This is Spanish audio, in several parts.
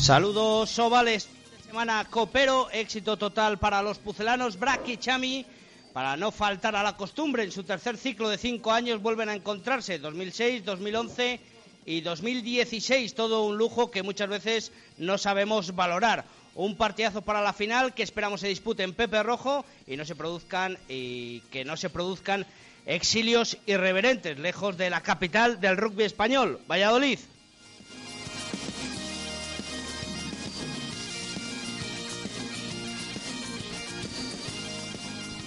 Saludos ovales semana copero, éxito total para los pucelanos Brack y Chami. Para no faltar a la costumbre, en su tercer ciclo de cinco años vuelven a encontrarse 2006, 2011 y 2016. Todo un lujo que muchas veces no sabemos valorar. Un partidazo para la final que esperamos se dispute en Pepe Rojo y no se produzcan y que no se produzcan exilios irreverentes lejos de la capital del rugby español, Valladolid.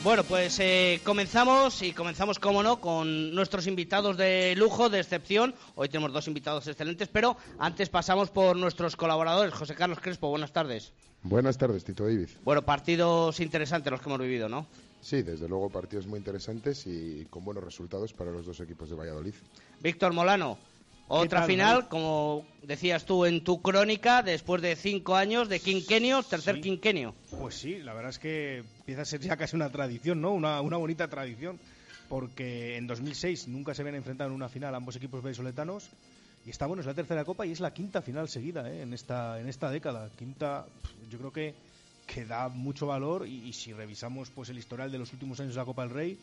Bueno, pues eh, comenzamos y comenzamos, como no, con nuestros invitados de lujo, de excepción. Hoy tenemos dos invitados excelentes, pero antes pasamos por nuestros colaboradores. José Carlos Crespo, buenas tardes. Buenas tardes, Tito David. Bueno, partidos interesantes los que hemos vivido, ¿no? Sí, desde luego partidos muy interesantes y con buenos resultados para los dos equipos de Valladolid. Víctor Molano, otra final, como decías tú en tu crónica, después de cinco años de quinquenio, tercer quinquenio. Pues sí, la verdad es que empieza a ser ya casi una tradición, ¿no? Una, una bonita tradición, porque en 2006 nunca se habían enfrentado en una final ambos equipos vallisoletanos. Y está bueno, es la tercera copa y es la quinta final seguida ¿eh? en, esta, en esta década. Quinta, yo creo que, que da mucho valor y, y si revisamos pues el historial de los últimos años de la Copa del Rey,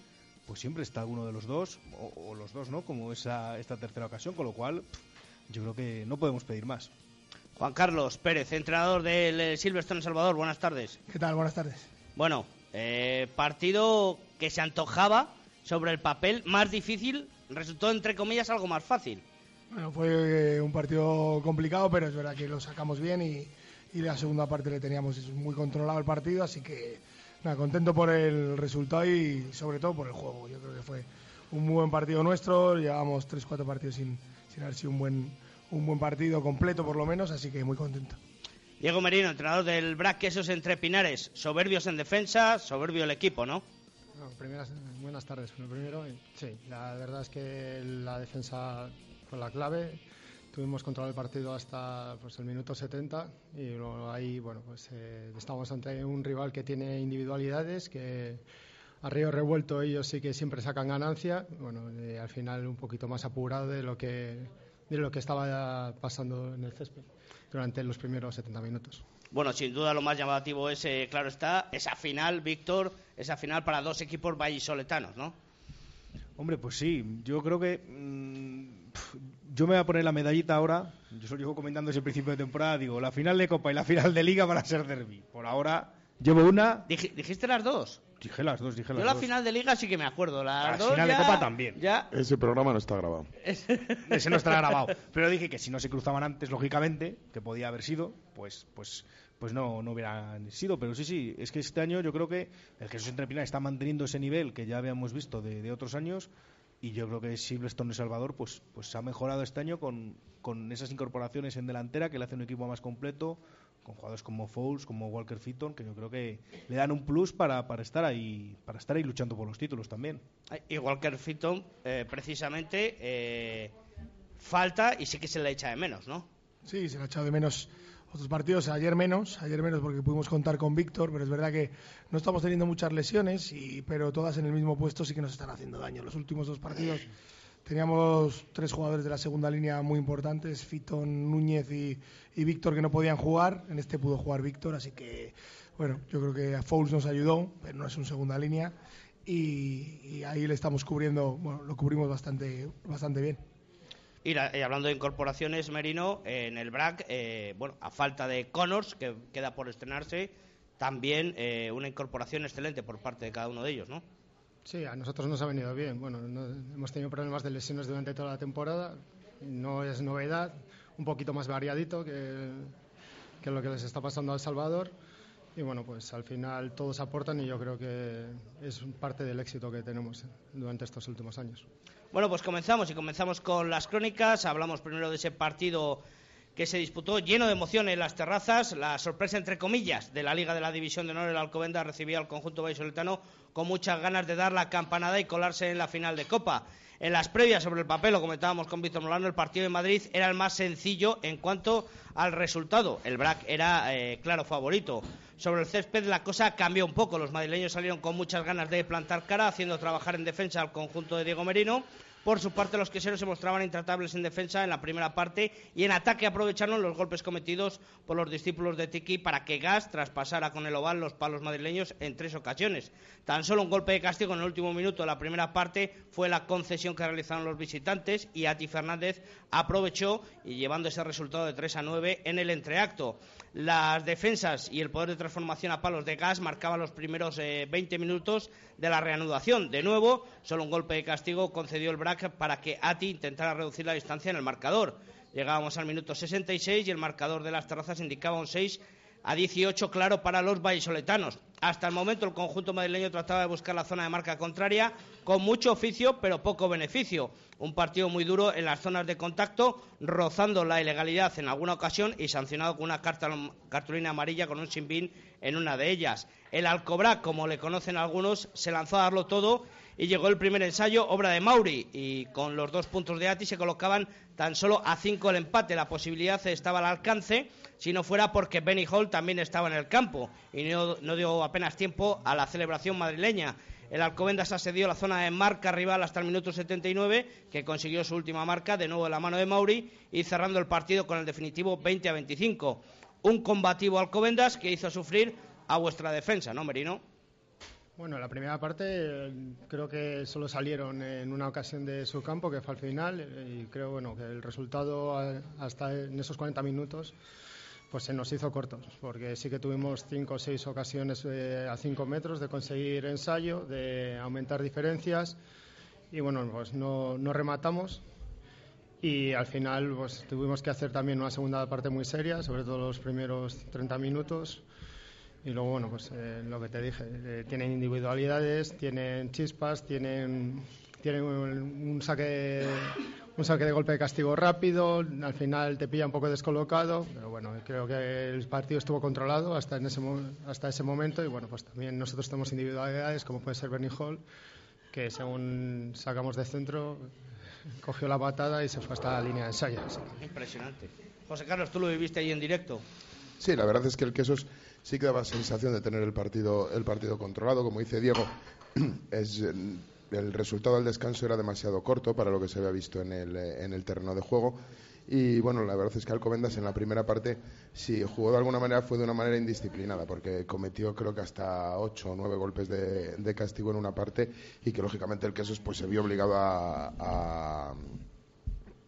pues siempre está uno de los dos, o, o los dos, ¿no? Como esa, esta tercera ocasión, con lo cual yo creo que no podemos pedir más. Juan Carlos Pérez, entrenador del eh, Silverstone Salvador, buenas tardes. ¿Qué tal? Buenas tardes. Bueno, eh, partido que se antojaba sobre el papel más difícil, resultó entre comillas algo más fácil. Bueno, fue eh, un partido complicado, pero es verdad que lo sacamos bien y, y la segunda parte le teníamos muy controlado el partido, así que nada, contento por el resultado y sobre todo por el juego. Yo creo que fue un muy buen partido nuestro, llevamos 3-4 partidos sin, sin haber sido un buen, un buen partido completo por lo menos, así que muy contento. Diego Merino, entrenador del BRAC Quesos entre Pinares, soberbios en defensa, soberbio el equipo, ¿no? Bueno, primeras, buenas tardes. Lo primero, sí, la verdad es que la defensa fue la clave. Tuvimos control del partido hasta pues, el minuto 70 y luego ahí, bueno, pues eh, estamos ante un rival que tiene individualidades, que a río revuelto ellos sí que siempre sacan ganancia. Bueno, eh, al final un poquito más apurado de lo que de lo que estaba pasando en el césped durante los primeros 70 minutos. Bueno, sin duda lo más llamativo es, eh, claro está, esa final, Víctor, esa final para dos equipos vallisoletanos, ¿no? Hombre, pues sí, yo creo que mmm, yo me voy a poner la medallita ahora. Yo os lo llevo comentando desde el principio de temporada. Digo, la final de Copa y la final de Liga van a ser derby. Por ahora llevo una. Dij, ¿Dijiste las dos? Dije las dos, dije Yo las la dos. final de Liga sí que me acuerdo. La, La dos final de Copa también. Ya. Ese programa no está grabado. Ese no estará grabado. Pero dije que si no se cruzaban antes, lógicamente, que podía haber sido, pues, pues, pues no, no hubieran sido. Pero sí, sí, es que este año yo creo que el Jesús Entre Pinares está manteniendo ese nivel que ya habíamos visto de, de otros años. Y yo creo que Silverstone y Salvador pues, pues ha mejorado este año con, con esas incorporaciones en delantera que le hacen un equipo más completo, con jugadores como Fouls, como Walker Fitton, que yo creo que le dan un plus para, para estar ahí, para estar ahí luchando por los títulos también. Igual que el Fitton, eh, precisamente, eh, falta y sí que se le echa de menos, ¿no? Sí, se le ha echado de menos otros partidos, ayer menos, ayer menos porque pudimos contar con Víctor, pero es verdad que no estamos teniendo muchas lesiones, y, pero todas en el mismo puesto sí que nos están haciendo daño. Los últimos dos partidos teníamos tres jugadores de la segunda línea muy importantes, Fitton, Núñez y, y Víctor que no podían jugar, en este pudo jugar Víctor, así que bueno, yo creo que a Fouls nos ayudó, pero no es un segunda línea y, y ahí le estamos cubriendo, bueno, lo cubrimos bastante, bastante bien. Y, y hablando de incorporaciones, Merino, eh, en el BRAC, eh, bueno, a falta de Connors, que queda por estrenarse, también eh, una incorporación excelente por parte de cada uno de ellos, ¿no? Sí, a nosotros nos ha venido bien. Bueno, no- hemos tenido problemas de lesiones durante toda la temporada. No es novedad. Un poquito más variadito que, que lo que les está pasando a El Salvador. Y bueno, pues al final todos aportan y yo creo que es parte del éxito que tenemos durante estos últimos años. Bueno, pues comenzamos y comenzamos con las crónicas. Hablamos primero de ese partido que se disputó lleno de emoción en las terrazas. La sorpresa, entre comillas, de la Liga de la División de Honor, el Alcobendas recibía al conjunto vallisoletano con muchas ganas de dar la campanada y colarse en la final de Copa. En las previas sobre el papel, lo comentábamos con Víctor Molano, el partido de Madrid era el más sencillo en cuanto al resultado. El BRAC era eh, claro favorito. Sobre el césped la cosa cambió un poco. Los madrileños salieron con muchas ganas de plantar cara, haciendo trabajar en defensa al conjunto de Diego Merino. Por su parte, los queseros se mostraban intratables en defensa en la primera parte y en ataque aprovecharon los golpes cometidos por los discípulos de Tiki para que Gas traspasara con el oval los palos madrileños en tres ocasiones. Tan solo un golpe de castigo en el último minuto de la primera parte fue la concesión que realizaron los visitantes y Ati Fernández aprovechó y llevando ese resultado de 3 a 9 en el entreacto. Las defensas y el poder de transformación a palos de gas marcaban los primeros 20 eh, minutos de la reanudación. De nuevo, solo un golpe de castigo concedió el BRAC para que Ati intentara reducir la distancia en el marcador. Llegábamos al minuto 66 y el marcador de las terrazas indicaba un 6 a 18 claro para los vallisoletanos. Hasta el momento el conjunto madrileño trataba de buscar la zona de marca contraria con mucho oficio pero poco beneficio. Un partido muy duro en las zonas de contacto, rozando la ilegalidad en alguna ocasión y sancionado con una cartulina amarilla con un sinbín en una de ellas. El Alcobra, como le conocen algunos, se lanzó a darlo todo y llegó el primer ensayo, obra de Mauri, y con los dos puntos de Ati se colocaban tan solo a cinco el empate. La posibilidad estaba al alcance si no fuera porque Benny Hall también estaba en el campo y no, dio apenas tiempo a la celebración madrileña. El Alcobendas asedió la zona de marca rival hasta el minuto 79, que consiguió su última marca, de nuevo de la mano de Mauri, y cerrando el partido con el definitivo 20 a 25. Un combativo Alcobendas que hizo sufrir a vuestra defensa, ¿no, Merino? Bueno, la primera parte creo que solo salieron en una ocasión de su campo, que fue al final, y creo bueno, que el resultado hasta en esos 40 minutos pues se nos hizo cortos, porque sí que tuvimos cinco o seis ocasiones eh, a cinco metros de conseguir ensayo, de aumentar diferencias y bueno, pues no, no, rematamos y al final pues tuvimos que hacer también una segunda parte muy seria, sobre todo los primeros 30 minutos y luego bueno, pues eh, lo que te dije, eh, tienen individualidades, tienen chispas, tienen, tienen un saque un saque de golpe de castigo rápido, al final te pilla un poco descolocado, pero bueno, creo que el partido estuvo controlado hasta, en ese, hasta ese momento y bueno, pues también nosotros tenemos individualidades como puede ser Bernie Hall, que según sacamos de centro cogió la patada y se fue hasta la línea de ensayo. Impresionante. José Carlos, tú lo viviste ahí en directo. Sí, la verdad es que el Quesos sí que daba sensación de tener el partido, el partido controlado, como dice Diego, es el resultado del descanso era demasiado corto para lo que se había visto en el, eh, en el terreno de juego. Y bueno, la verdad es que Alcobendas en la primera parte, si jugó de alguna manera, fue de una manera indisciplinada, porque cometió creo que hasta ocho o nueve golpes de, castigo en una parte y que lógicamente el Quesos pues se vio obligado a a,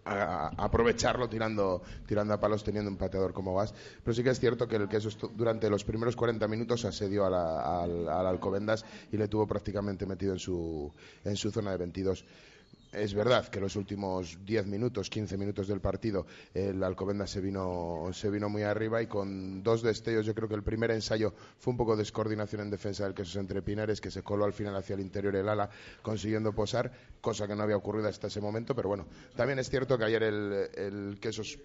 aprovecharlo tirando, tirando a palos teniendo un pateador como Gas. Pero sí que es cierto que el queso durante los primeros 40 minutos asedió al, al Alcobendas y le tuvo prácticamente metido en su, en su zona de 22. Es verdad que los últimos 10 minutos, 15 minutos del partido, el Alcobendas se vino, se vino muy arriba y con dos destellos, yo creo que el primer ensayo fue un poco de descoordinación en defensa del Quesos entre Pinares, que se coló al final hacia el interior del ala, consiguiendo posar, cosa que no había ocurrido hasta ese momento, pero bueno, también es cierto que ayer el, el Quesos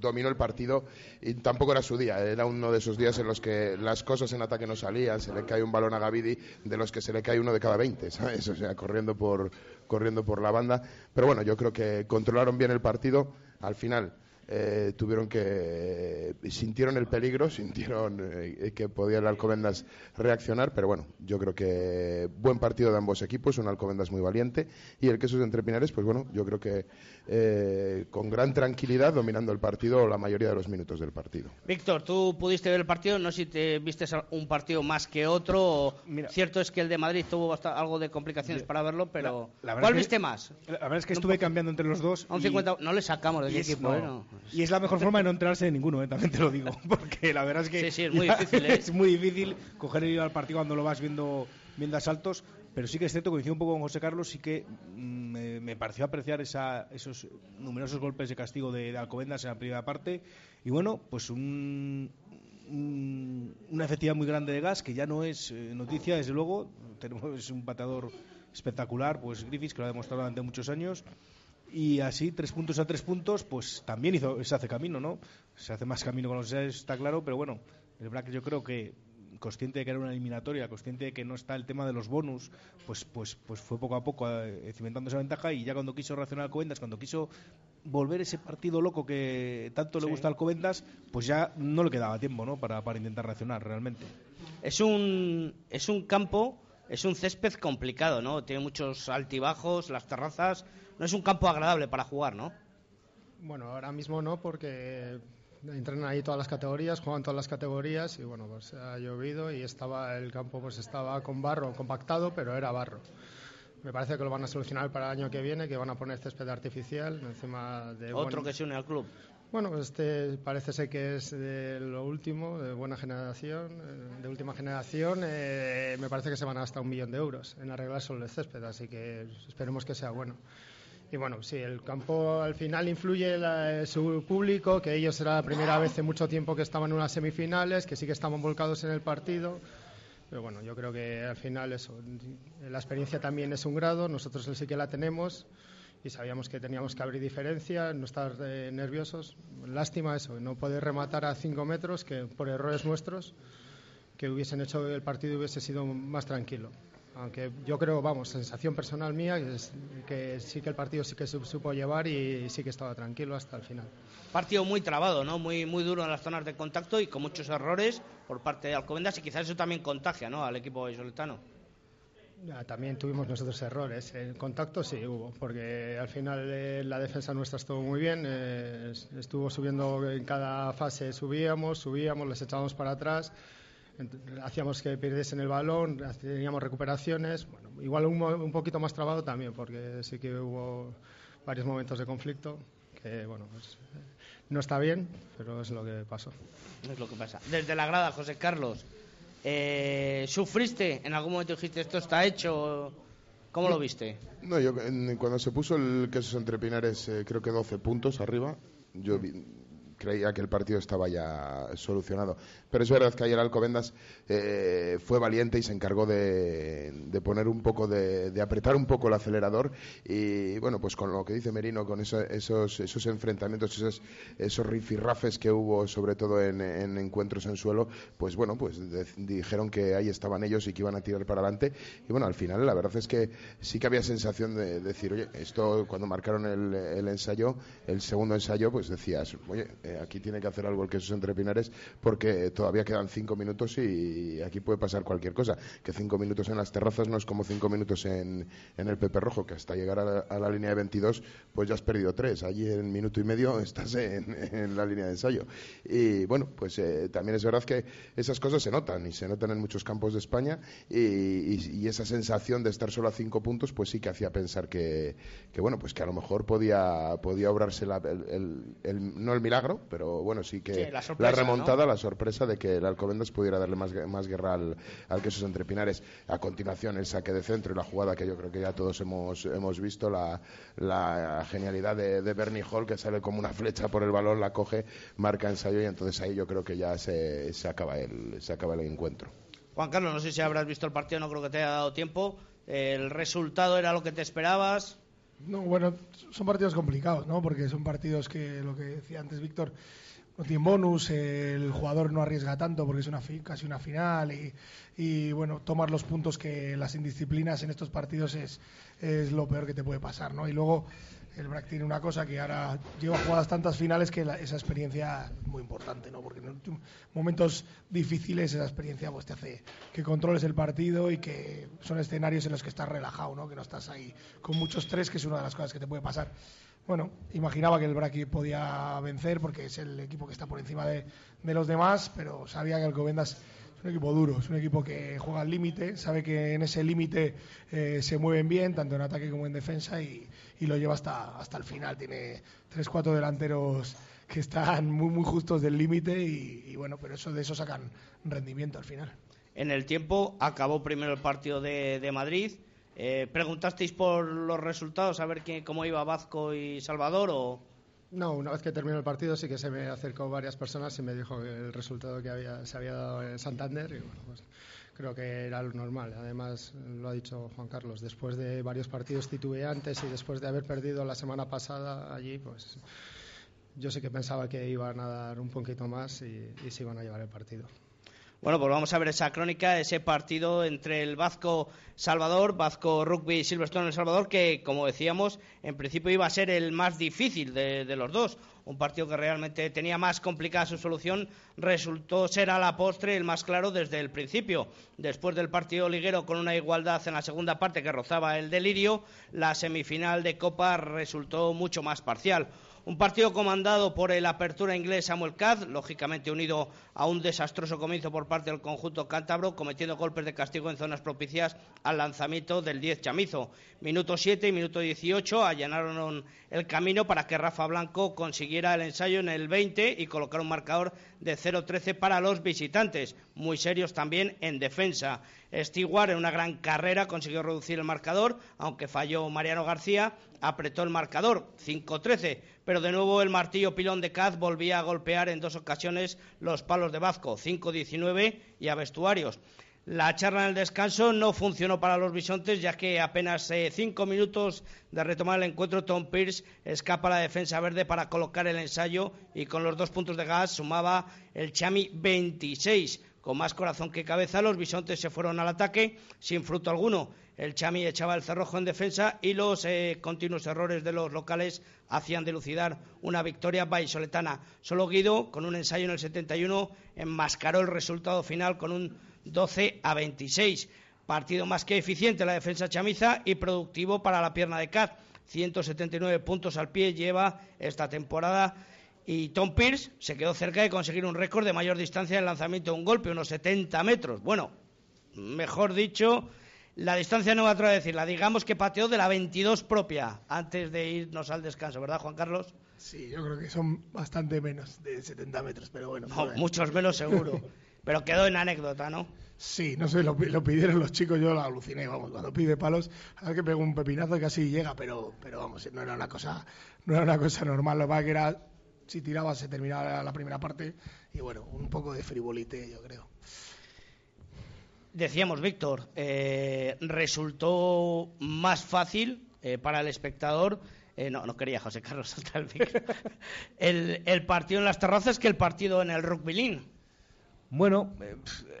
dominó el partido y tampoco era su día, era uno de esos días en los que las cosas en ataque no salían, se le cae un balón a Gavidi, de los que se le cae uno de cada 20, ¿sabes? O sea, corriendo por corriendo por la banda. Pero bueno, yo creo que controlaron bien el partido. Al final eh, tuvieron que sintieron el peligro, sintieron eh, que podía el Alcobendas reaccionar, pero bueno, yo creo que buen partido de ambos equipos, un Alcobendas muy valiente y el Quesos de Entre Pinares, pues bueno, yo creo que eh, con gran tranquilidad dominando el partido la mayoría de los minutos del partido. Víctor, tú pudiste ver el partido, no sé si te viste un partido más que otro. Cierto es que el de Madrid tuvo algo de complicaciones para verlo, pero ¿cuál viste más? La verdad es que estuve cambiando entre los dos. no le sacamos de equipo, y es la mejor forma de no enterarse de ninguno, ¿eh? también te lo digo. Porque la verdad es que. Sí, sí, es muy difícil. ¿eh? es muy difícil coger el hilo al partido cuando lo vas viendo, viendo asaltos. Pero sí que es cierto, coincido un poco con José Carlos, sí que mm, me, pareció apreciar esa, esos numerosos golpes de castigo de, Alcobendas en la primera parte. Y bueno, pues un, una efectividad muy grande de gas, que ya no es eh, noticia, desde luego. Tenemos un pateador espectacular, pues Griffiths, que lo ha demostrado durante muchos años. Y así, tres puntos a tres puntos, pues también hizo, se hace camino, ¿no? Se hace más camino con los está claro, pero bueno, el Black yo creo que consciente de que era una eliminatoria, consciente de que no está el tema de los bonus, pues pues pues fue poco a poco eh, cimentando esa ventaja y ya cuando quiso reaccionar al Covendas, cuando quiso volver ese partido loco que tanto le gusta al Covendas, pues ya no le quedaba tiempo, ¿no? Para, para intentar reaccionar realmente. Es un es un campo, es un césped complicado, ¿no? Tiene muchos altibajos, las terrazas, no es un campo agradable para jugar, ¿no? Bueno, ahora mismo no, porque entrenan ahí todas las categorías, juegan todas las categorías y bueno, pues ha llovido y estaba el campo pues estaba con barro compactado, pero era barro. Me parece que lo van a solucionar para el año que viene, que van a poner césped artificial encima de otro que se une al club. Bueno, pues este parece ser que es de lo último, de buena generación, eh, de última generación. Eh, me parece que se van a gastar un millón de euros en arreglar solo el césped, así que esperemos que sea bueno. Y bueno, sí, el campo al final influye la, su público, que ellos era la primera vez en mucho tiempo que estaban en unas semifinales, que sí que estaban volcados en el partido. Pero bueno, yo creo que al final eso, la experiencia también es un grado, nosotros sí que la tenemos y sabíamos que teníamos que abrir diferencia, no estar eh, nerviosos. Lástima eso, no poder rematar a cinco metros, que por errores nuestros, que hubiesen hecho el partido hubiese sido más tranquilo aunque yo creo, vamos, sensación personal mía, es que sí que el partido sí que se supo llevar y sí que estaba tranquilo hasta el final. Partido muy trabado, ¿no? Muy, muy duro en las zonas de contacto y con muchos errores por parte de Alcobendas y quizás eso también contagia, ¿no? Al equipo isoletano. También tuvimos nosotros errores. En contacto sí hubo, porque al final eh, la defensa nuestra estuvo muy bien. Eh, estuvo subiendo en cada fase, subíamos, subíamos, les echábamos para atrás hacíamos que perdiesen el balón, teníamos recuperaciones, bueno, igual un, un, poquito más trabado también, porque sí que hubo varios momentos de conflicto que, bueno, pues no está bien, pero es lo que pasó. Es lo que pasa. Desde la grada, José Carlos, eh, ¿sufriste? ¿En algún momento dijiste esto está hecho? ¿Cómo lo viste? No, yo cuando se puso el queso entre Pinares, eh, creo que 12 puntos arriba, yo vi, creía que el partido estaba ya solucionado. Pero es verdad que ayer Alcobendas eh, fue valiente y se encargó de, poner un poco, de, apretar un poco el acelerador. Y bueno, pues con lo que dice Merino, con esos, esos enfrentamientos, esos, esos rifirrafes que hubo, sobre todo en, encuentros en suelo, pues bueno, pues dijeron que ahí estaban ellos y que iban a tirar para adelante. Y bueno, al final la verdad es que sí que había sensación de, decir, oye, esto cuando marcaron el, el ensayo, el segundo ensayo, pues decías, oye, eh, aquí tiene que hacer algo el queso entre Pinares porque todavía quedan cinco minutos y aquí puede pasar cualquier cosa. Que cinco minutos en las terrazas no es como cinco minutos en, en el Pepe Rojo, que hasta llegar a la, línea de 22 pues ya has perdido tres. Allí en minuto y medio estás en, la línea de ensayo. Y bueno, pues eh, también es verdad que esas cosas se notan y se notan en muchos campos de España y, esa sensación de estar solo a cinco puntos pues sí que hacía pensar que, bueno, pues que a lo mejor podía, podía obrarse el, no el milagro, pero bueno, sí que la, remontada, la sorpresa de que el Alcobendas pudiera darle más, más guerra al, al Quesos entre Pinares. A continuación, el saque de centro y la jugada que yo creo que ya todos hemos, hemos visto, la, la genialidad de, de, Bernie Hall, que sale como una flecha por el balón, la coge, marca ensayo y entonces ahí yo creo que ya se, se, acaba, el, se acaba el encuentro. Juan Carlos, no sé si habrás visto el partido, no creo que te haya dado tiempo. ¿El resultado era lo que te esperabas? No, bueno, son partidos complicados, ¿no? Porque son partidos que, lo que decía antes Víctor, no tienen bonus, el jugador no arriesga tanto porque es una casi una final y, y, bueno, tomar los puntos que las indisciplinas en estos partidos es, es lo peor que te puede pasar, ¿no? Y luego el BRAC tiene una cosa que ahora lleva jugadas tantas finales que esa experiencia es muy importante, ¿no? Porque en momentos difíciles esa experiencia pues te hace que controles el partido y que son escenarios en los que estás relajado, ¿no? Que no estás ahí con mucho estrés, que es una de las cosas que te puede pasar. Bueno, imaginaba que el BRAC podía vencer porque es el equipo que está por encima de, de los demás, pero sabía que el Covendas un equipo duro, es un equipo que juega al límite, sabe que en ese límite eh, se mueven bien, tanto en ataque como en defensa, y, lo lleva hasta, hasta el final. Tiene tres, cuatro delanteros que están muy, muy justos del límite, y, bueno, pero eso de eso sacan rendimiento al final. En el tiempo acabó primero el partido de, Madrid. Eh, ¿Preguntasteis por los resultados, a ver quién, cómo iba Vazco y Salvador? o No, una vez que terminó el partido sí que se me acercó varias personas y me dijo el resultado que había, se había dado en Santander y bueno, pues creo que era lo normal. Además, lo ha dicho Juan Carlos, después de varios partidos titubeantes y después de haber perdido la semana pasada allí, pues yo sí que pensaba que iban a dar un poquito más y, y se iban a llevar el partido. Bueno, pues vamos a ver esa crónica, ese partido entre el Vasco Salvador, Vasco Rugby y Silverstone El Salvador, que, como decíamos, en principio iba a ser el más difícil de, de, los dos. Un partido que realmente tenía más complicada su solución, resultó ser a la postre el más claro desde el principio. Después del partido liguero con una igualdad en la segunda parte que rozaba el delirio, la semifinal de Copa resultó mucho más parcial. Un partido comandado por el apertura inglés Samuel Caz, lógicamente unido a un desastroso comienzo por parte del conjunto cántabro, cometiendo golpes de castigo en zonas propicias al lanzamiento del 10 chamizo. Minuto 7 y minuto 18 allanaron el camino para que Rafa Blanco consiguiera el ensayo en el 20 y colocar un marcador de 0-13 para los visitantes, muy serios también en defensa. Stewart en una gran carrera consiguió reducir el marcador, aunque falló Mariano García, apretó el marcador 5-13, pero de nuevo el martillo pilón de Caz volvía a golpear en dos ocasiones los palos de Vasco, 5-19 y a vestuarios. La charla en el descanso no funcionó para los bisontes, ya que apenas eh, cinco minutos de retomar el encuentro, Tom Pierce escapa a la defensa verde para colocar el ensayo y con los dos puntos de gas sumaba el Chami 26. Con más corazón que cabeza, los bisontes se fueron al ataque sin fruto alguno. El Chami echaba el cerrojo en defensa y los eh, continuos errores de los locales hacían dilucidar una victoria vallisoletana. Solo Guido, con un ensayo en el 71, enmascaró el resultado final con un 12 a 26. Partido más que eficiente la defensa chamiza y productivo para la pierna de Caz. 179 puntos al pie lleva esta temporada y Tom Pierce se quedó cerca de conseguir un récord de mayor distancia en lanzamiento de un golpe, unos 70 metros. Bueno, mejor dicho, la distancia no va a decirla, digamos que pateó de la 22 propia antes de irnos al descanso, ¿verdad, Juan Carlos? Sí, yo creo que son bastante menos de 70 metros, pero bueno. No, muchos menos seguro. pero quedó en anécdota, ¿no? Sí, no sé, lo, lo, pidieron los chicos, yo lo aluciné, vamos, cuando pide palos, a ver que pegó un pepinazo y casi llega, pero, pero vamos, no era una cosa, no era una cosa normal, lo que que era si tiraba se terminaba la primera parte y bueno, un poco de frivolite yo creo. Decíamos, Víctor, eh, resultó más fácil eh, para el espectador. Eh, no, no quería José Carlos saltar el, el, partido en las terrazas que el partido en el rugby Bueno,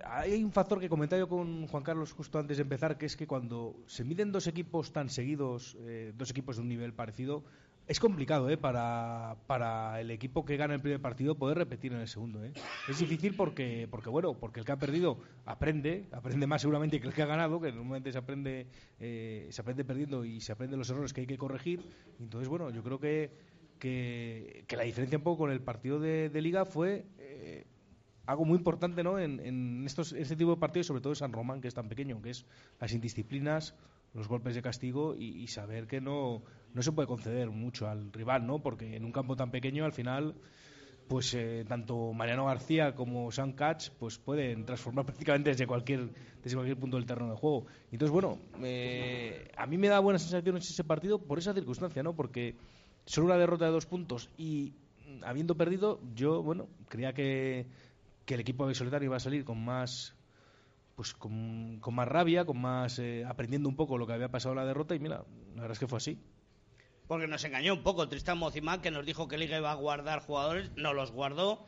hay un factor que comentaba yo con Juan Carlos justo antes de empezar, que es que cuando se miden dos equipos tan seguidos, dos equipos de un nivel parecido, es complicado ¿eh? para, para, el equipo que gana el primer partido poder repetir en el segundo. ¿eh? Es difícil porque, porque, bueno, porque el que ha perdido aprende, aprende más seguramente que el que ha ganado, que normalmente se aprende, eh, se aprende perdiendo y se aprende los errores que hay que corregir. Entonces, bueno, yo creo que, que, la diferencia un poco con el partido de, liga fue eh, algo muy importante ¿no? en, en estos, este tipo de partidos, sobre todo en San Román, que es tan pequeño, que es las indisciplinas los golpes de castigo y, saber que no, no se puede conceder mucho al rival, ¿no? Porque en un campo tan pequeño, al final, pues eh, tanto Mariano García como Sam Catch pues pueden transformar prácticamente desde cualquier desde cualquier punto del terreno de juego. Entonces, bueno, eh, a mí me da buenas sensaciones ese partido por esa circunstancia, ¿no? Porque solo una derrota de dos puntos y habiendo perdido, yo, bueno, creía que, que el equipo de Solitario iba a salir con más pues con, más rabia, con más eh, aprendiendo un poco lo que había pasado en la derrota y mira, la verdad es que fue así. Porque nos engañó un poco Tristan Mozimán, que nos dijo que Liga iba a guardar jugadores, no los guardó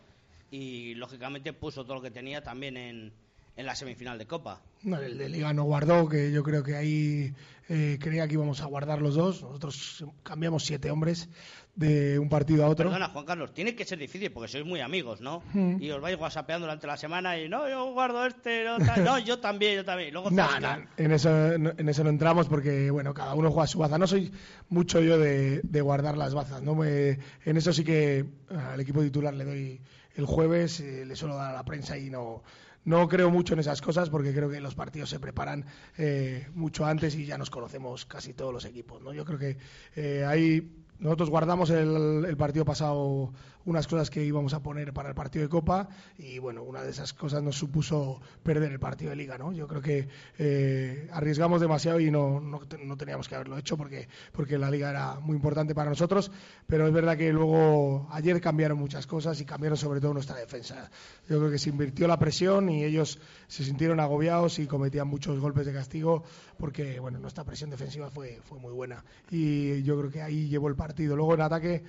y lógicamente puso todo lo que tenía también en, en la semifinal de Copa. No, el de Liga no guardó, que yo creo que ahí eh, creía que íbamos a guardar los dos. Nosotros cambiamos siete hombres de un partido a otro. Perdona, Juan Carlos, tiene que ser difícil porque sois muy amigos, ¿no? Hmm. Y os vais whatsappeando durante la semana y no, yo guardo este, no, no yo también, yo también. Luego no, en eso, no, en eso no entramos porque, bueno, cada uno juega su baza. No soy mucho yo de, guardar las bazas, ¿no? Me, en eso sí que al equipo titular le doy el jueves, eh, le suelo dar a la prensa y no no creo mucho en esas cosas porque creo que los partidos se preparan eh, mucho antes y ya nos conocemos casi todos los equipos. ¿no? Yo creo que eh, hay nosotros guardamos el, el, partido pasado unas cosas que íbamos a poner para el partido de Copa y bueno, una de esas cosas nos supuso perder el partido de Liga, ¿no? Yo creo que eh, arriesgamos demasiado y no, no, no, teníamos que haberlo hecho porque, porque la Liga era muy importante para nosotros, pero es verdad que luego ayer cambiaron muchas cosas y cambiaron sobre todo nuestra defensa. Yo creo que se invirtió la presión y ellos se sintieron agobiados y cometían muchos golpes de castigo porque bueno, nuestra presión defensiva fue, fue muy buena y yo creo que ahí llevó el partido. Luego en ataque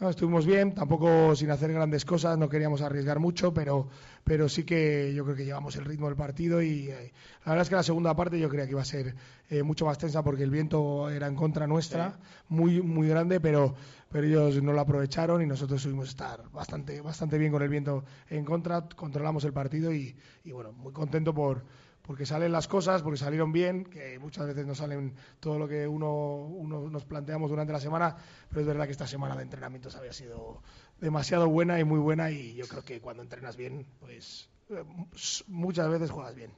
estuvimos bien, tampoco sin hacer grandes cosas, no queríamos arriesgar mucho, pero, pero sí que yo creo que llevamos el ritmo del partido y eh, la verdad es que la segunda parte yo creía que iba a ser eh, mucho más tensa porque el viento era en contra nuestra, muy, muy grande, pero, pero ellos no lo aprovecharon y nosotros subimos estar bastante, bastante bien con el viento en contra, controlamos el partido y, y bueno, muy contento por porque salen las cosas, porque salieron bien, que muchas veces no salen todo lo que uno, nos planteamos durante la semana, pero es verdad que esta semana de entrenamientos había sido demasiado buena y muy buena y yo creo que cuando entrenas bien, pues eh, muchas veces juegas bien.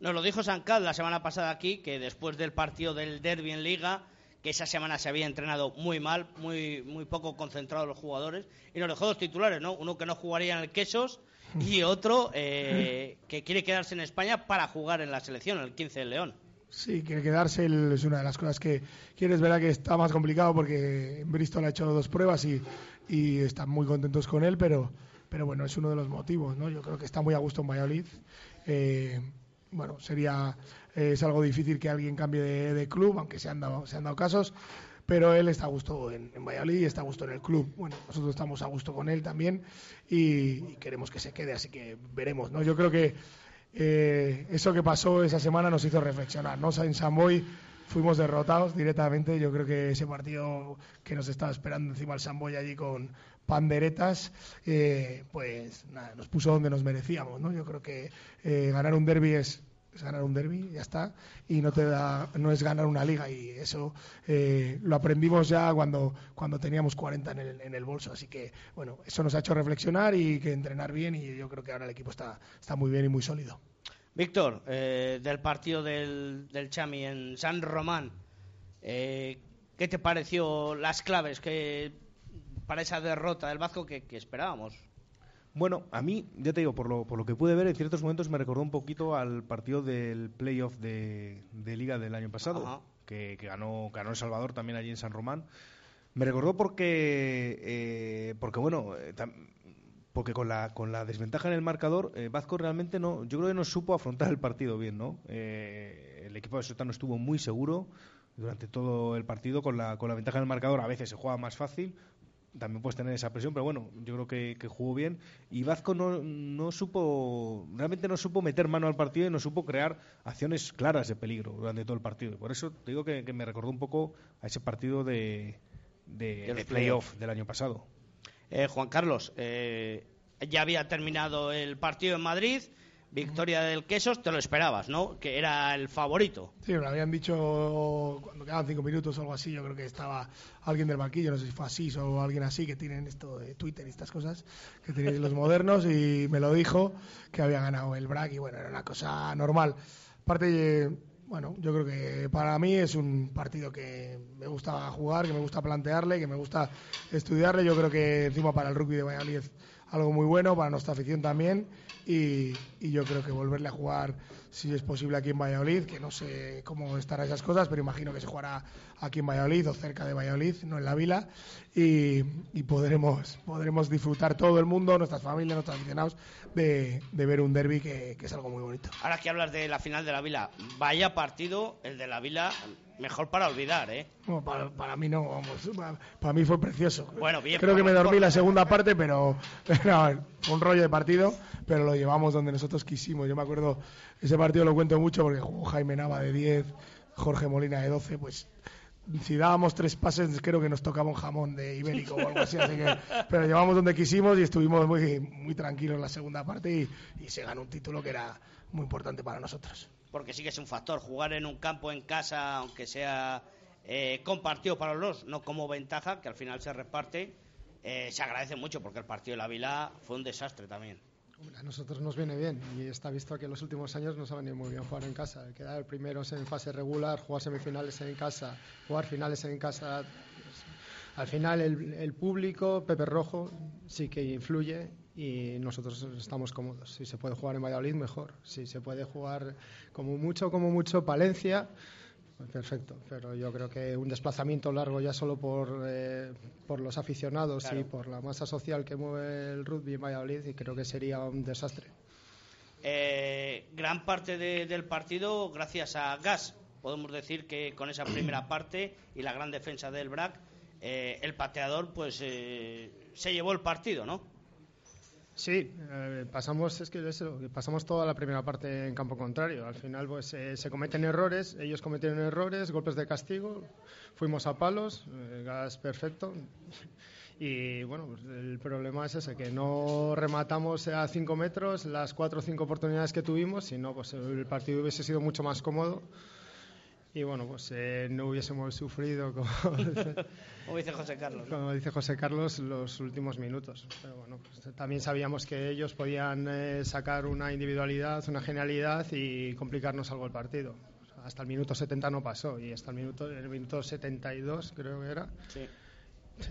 Nos lo dijo Sancad la semana pasada aquí, que después del partido del Derby en Liga, que esa semana se había entrenado muy mal, muy, muy poco concentrados los jugadores, y nos dejó dos titulares, ¿no? Uno que no jugaría en el Quesos y otro eh, que quiere quedarse en España para jugar en la selección, el 15 del León. Sí, quiere quedarse es una de las cosas que quieres ver que está más complicado porque Bristol ha hecho dos pruebas y, y están muy contentos con él, pero, pero bueno, es uno de los motivos, ¿no? Yo creo que está muy a gusto en Valladolid. Eh, bueno, sería es algo difícil que alguien cambie de, club, aunque se han dado, se han dado casos pero él está a gusto en, en, Valladolid y está a gusto en el club. Bueno, nosotros estamos a gusto con él también y, y queremos que se quede, así que veremos, ¿no? Yo creo que eh, eso que pasó esa semana nos hizo reflexionar, ¿no? En Samboy fuimos derrotados directamente, yo creo que ese partido que nos estaba esperando encima el Samboy allí con panderetas, eh, pues nada, nos puso donde nos merecíamos, ¿no? Yo creo que eh, ganar un derby es ganar un derby, ya está, y no te da, no es ganar una liga y eso eh, lo aprendimos ya cuando, cuando teníamos 40 en el, en el bolso, así que bueno, eso nos ha hecho reflexionar y que entrenar bien y yo creo que ahora el equipo está, está muy bien y muy sólido. Víctor, del partido del, del, Chami en San Román, ¿qué te pareció las claves que para esa derrota del Vasco que, que esperábamos? Bueno, a mí, ya te digo, por lo, por lo que pude ver, en ciertos momentos me recordó un poquito al partido del playoff de, de Liga del año pasado, que, que, ganó, ganó El Salvador también allí en San Román. Me recordó porque, eh, porque bueno, eh, porque con la, con la desventaja en el marcador, eh, Vasco realmente no, yo creo que no supo afrontar el partido bien, ¿no? El equipo de Sotano estuvo muy seguro durante todo el partido con la, con la ventaja en el marcador. A veces se juega más fácil, también puedes tener esa presión, pero bueno, yo creo que, que jugó bien. Y Vasco no, no, supo, realmente no supo meter mano al partido y no supo crear acciones claras de peligro durante todo el partido. Y por eso te digo que, que, me recordó un poco a ese partido de, de, de playoff del año pasado. Eh, Juan Carlos, eh, ya había terminado el partido en Madrid. Victoria del Quesos, te lo esperabas, ¿no? Que era el favorito. Sí, me lo habían dicho cuando quedaban cinco minutos o algo así. Yo creo que estaba alguien del banquillo, no sé si fue así o alguien así, que tienen esto de Twitter y estas cosas, que tenéis los modernos, y me lo dijo que había ganado el BRAC y bueno, era una cosa normal. Aparte, bueno, yo creo que para mí es un partido que me gusta jugar, que me gusta plantearle, que me gusta estudiarle. Yo creo que encima para el rugby de Valladolid algo muy bueno, para nuestra afición también. Y, yo creo que volverle a jugar, si es posible, aquí en Valladolid, que no sé cómo estarán esas cosas, pero imagino que se jugará aquí en Valladolid o cerca de Valladolid, no en la vila, y, podremos, podremos disfrutar todo el mundo, nuestras familias, nuestros aficionados, de, de ver un derby que, que, es algo muy bonito. Ahora que hablas de la final de la vila, vaya partido el de la vila mejor para olvidar, ¿eh? No, para, para, mí no, vamos, para, para, mí fue precioso. Bueno, bien. Creo que me dormí la segunda parte, pero no, un rollo de partido, pero lo llevamos donde nosotros quisimos. Yo me acuerdo, ese partido lo cuento mucho porque jugó Jaime Nava de 10, Jorge Molina de 12, pues si dábamos tres pases creo que nos tocaba un jamón de ibérico o algo así, así que, pero llevamos donde quisimos y estuvimos muy, muy tranquilos en la segunda parte y, y se ganó un título que era muy importante para nosotros porque sí que es un factor. Jugar en un campo en casa, aunque sea eh, compartido para los dos, no como ventaja, que al final se reparte, eh, se agradece mucho porque el partido de la Vila fue un desastre también. A nosotros nos viene bien y está visto que en los últimos años nos ha venido muy bien jugar en casa. Quedar primeros en fase regular, jugar semifinales en casa, jugar finales en casa. al final el, público, Pepe Rojo, sí que influye y nosotros estamos cómodos. Si se puede jugar en Valladolid, mejor. Si se puede jugar como mucho, como mucho, Palencia, pues perfecto. Pero yo creo que un desplazamiento largo ya solo por, eh, por los aficionados y por la masa social que mueve el rugby en Valladolid, y creo que sería un desastre. Eh, gran parte del partido, gracias a Gas, podemos decir que con esa primera parte y la gran defensa del BRAC, eh, el pateador pues se llevó el partido, ¿no? Sí, eh, pasamos es que eso, pasamos toda la primera parte en campo contrario. Al final pues eh, se cometen errores, ellos cometieron errores, golpes de castigo, fuimos a palos, eh, gas perfecto. Y bueno, pues, el problema es ese, que no rematamos a cinco metros las cuatro o cinco oportunidades que tuvimos, sino pues el partido hubiese sido mucho más cómodo y bueno, pues eh, no hubiésemos sufrido, como, como, dice José Carlos. Como dice José Carlos, los últimos minutos. Pero bueno, pues, también sabíamos que ellos podían eh, sacar una individualidad, una genialidad y complicarnos algo el partido. Hasta el minuto 70 no pasó y hasta el minuto, el minuto 72 creo que era. Sí.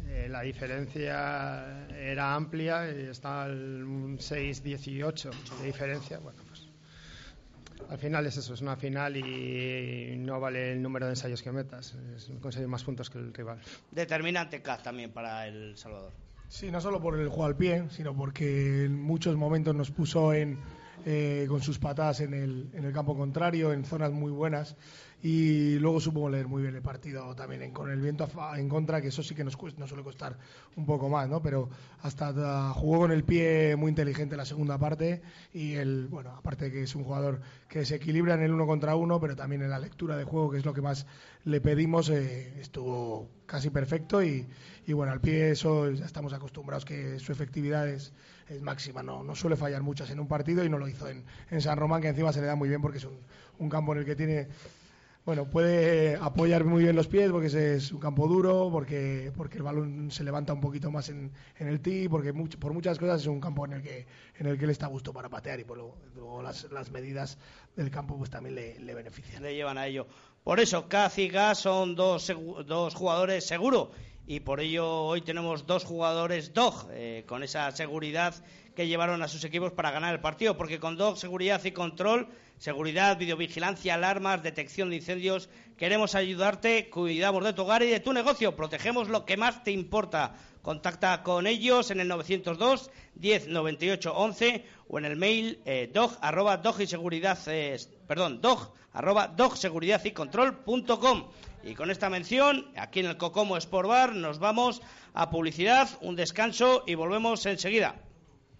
Eh, la diferencia era amplia y está el 6-18 de diferencia. Bueno, al final es eso, es una final y no vale el número de ensayos que metas, es conseguir más puntos que el rival. Determinante CAZ también para El Salvador. Sí, no solo por el juego al pie, sino porque en muchos momentos nos puso en, eh, con sus patadas en el, en el campo contrario, en zonas muy buenas y luego supo leer muy bien el partido también con el viento en contra, que eso sí que nos, nos suele costar un poco más, ¿no? Pero hasta jugó con el pie muy inteligente la segunda parte y el, bueno, aparte de que es un jugador que se equilibra en el uno contra uno, pero también en la lectura de juego, que es lo que más le pedimos, eh, estuvo casi perfecto y, y, bueno, al pie eso ya estamos acostumbrados que su efectividad es, es máxima, no, no suele fallar muchas en un partido y no lo hizo en, en San Román, que encima se le da muy bien porque es un, un campo en el que tiene bueno, puede apoyar muy bien los pies porque es un campo duro, porque, porque el balón se levanta un poquito más en, en el tee, porque por muchas cosas es un campo en el que en el que le está a gusto para patear y por luego, las, las, medidas del campo pues también le, le, benefician. Le llevan a ello. Por eso, Kaz y Gas son dos, dos jugadores seguros y por ello hoy tenemos dos jugadores DOG eh, con esa seguridad que llevaron a sus equipos para ganar el partido, porque con DOG, seguridad y control seguridad, videovigilancia, alarmas, detección de incendios. Queremos ayudarte, cuidamos de tu hogar y de tu negocio, protegemos lo que más te importa. Contacta con ellos en el 902 10 98 11 o en el mail eh, dog arroba dog y seguridad eh, perdón dog arroba dog seguridad y control punto com. Y con esta mención, aquí en el Cocomo Sport Bar, nos vamos a publicidad, un descanso y volvemos enseguida.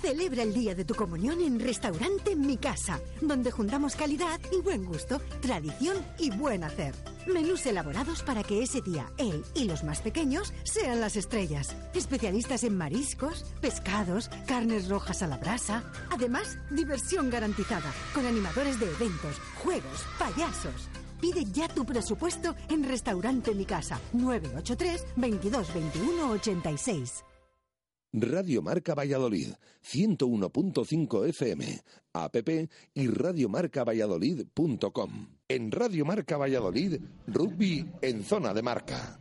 Celebra el día de tu comunión en Restaurante Mi Casa, donde juntamos calidad y buen gusto, tradición y buen hacer. Menús elaborados para que ese día él y los más pequeños sean las estrellas. Especialistas en mariscos, pescados, carnes rojas a la brasa. Además, diversión garantizada, con animadores de eventos, juegos, payasos. Pide ya tu presupuesto en Restaurante Mi Casa, 983 22 21 86. Radio Marca Valladolid, 101.5 FM, app y radiomarcavalladolid.com. En Radio Marca Valladolid, rugby en zona de marca.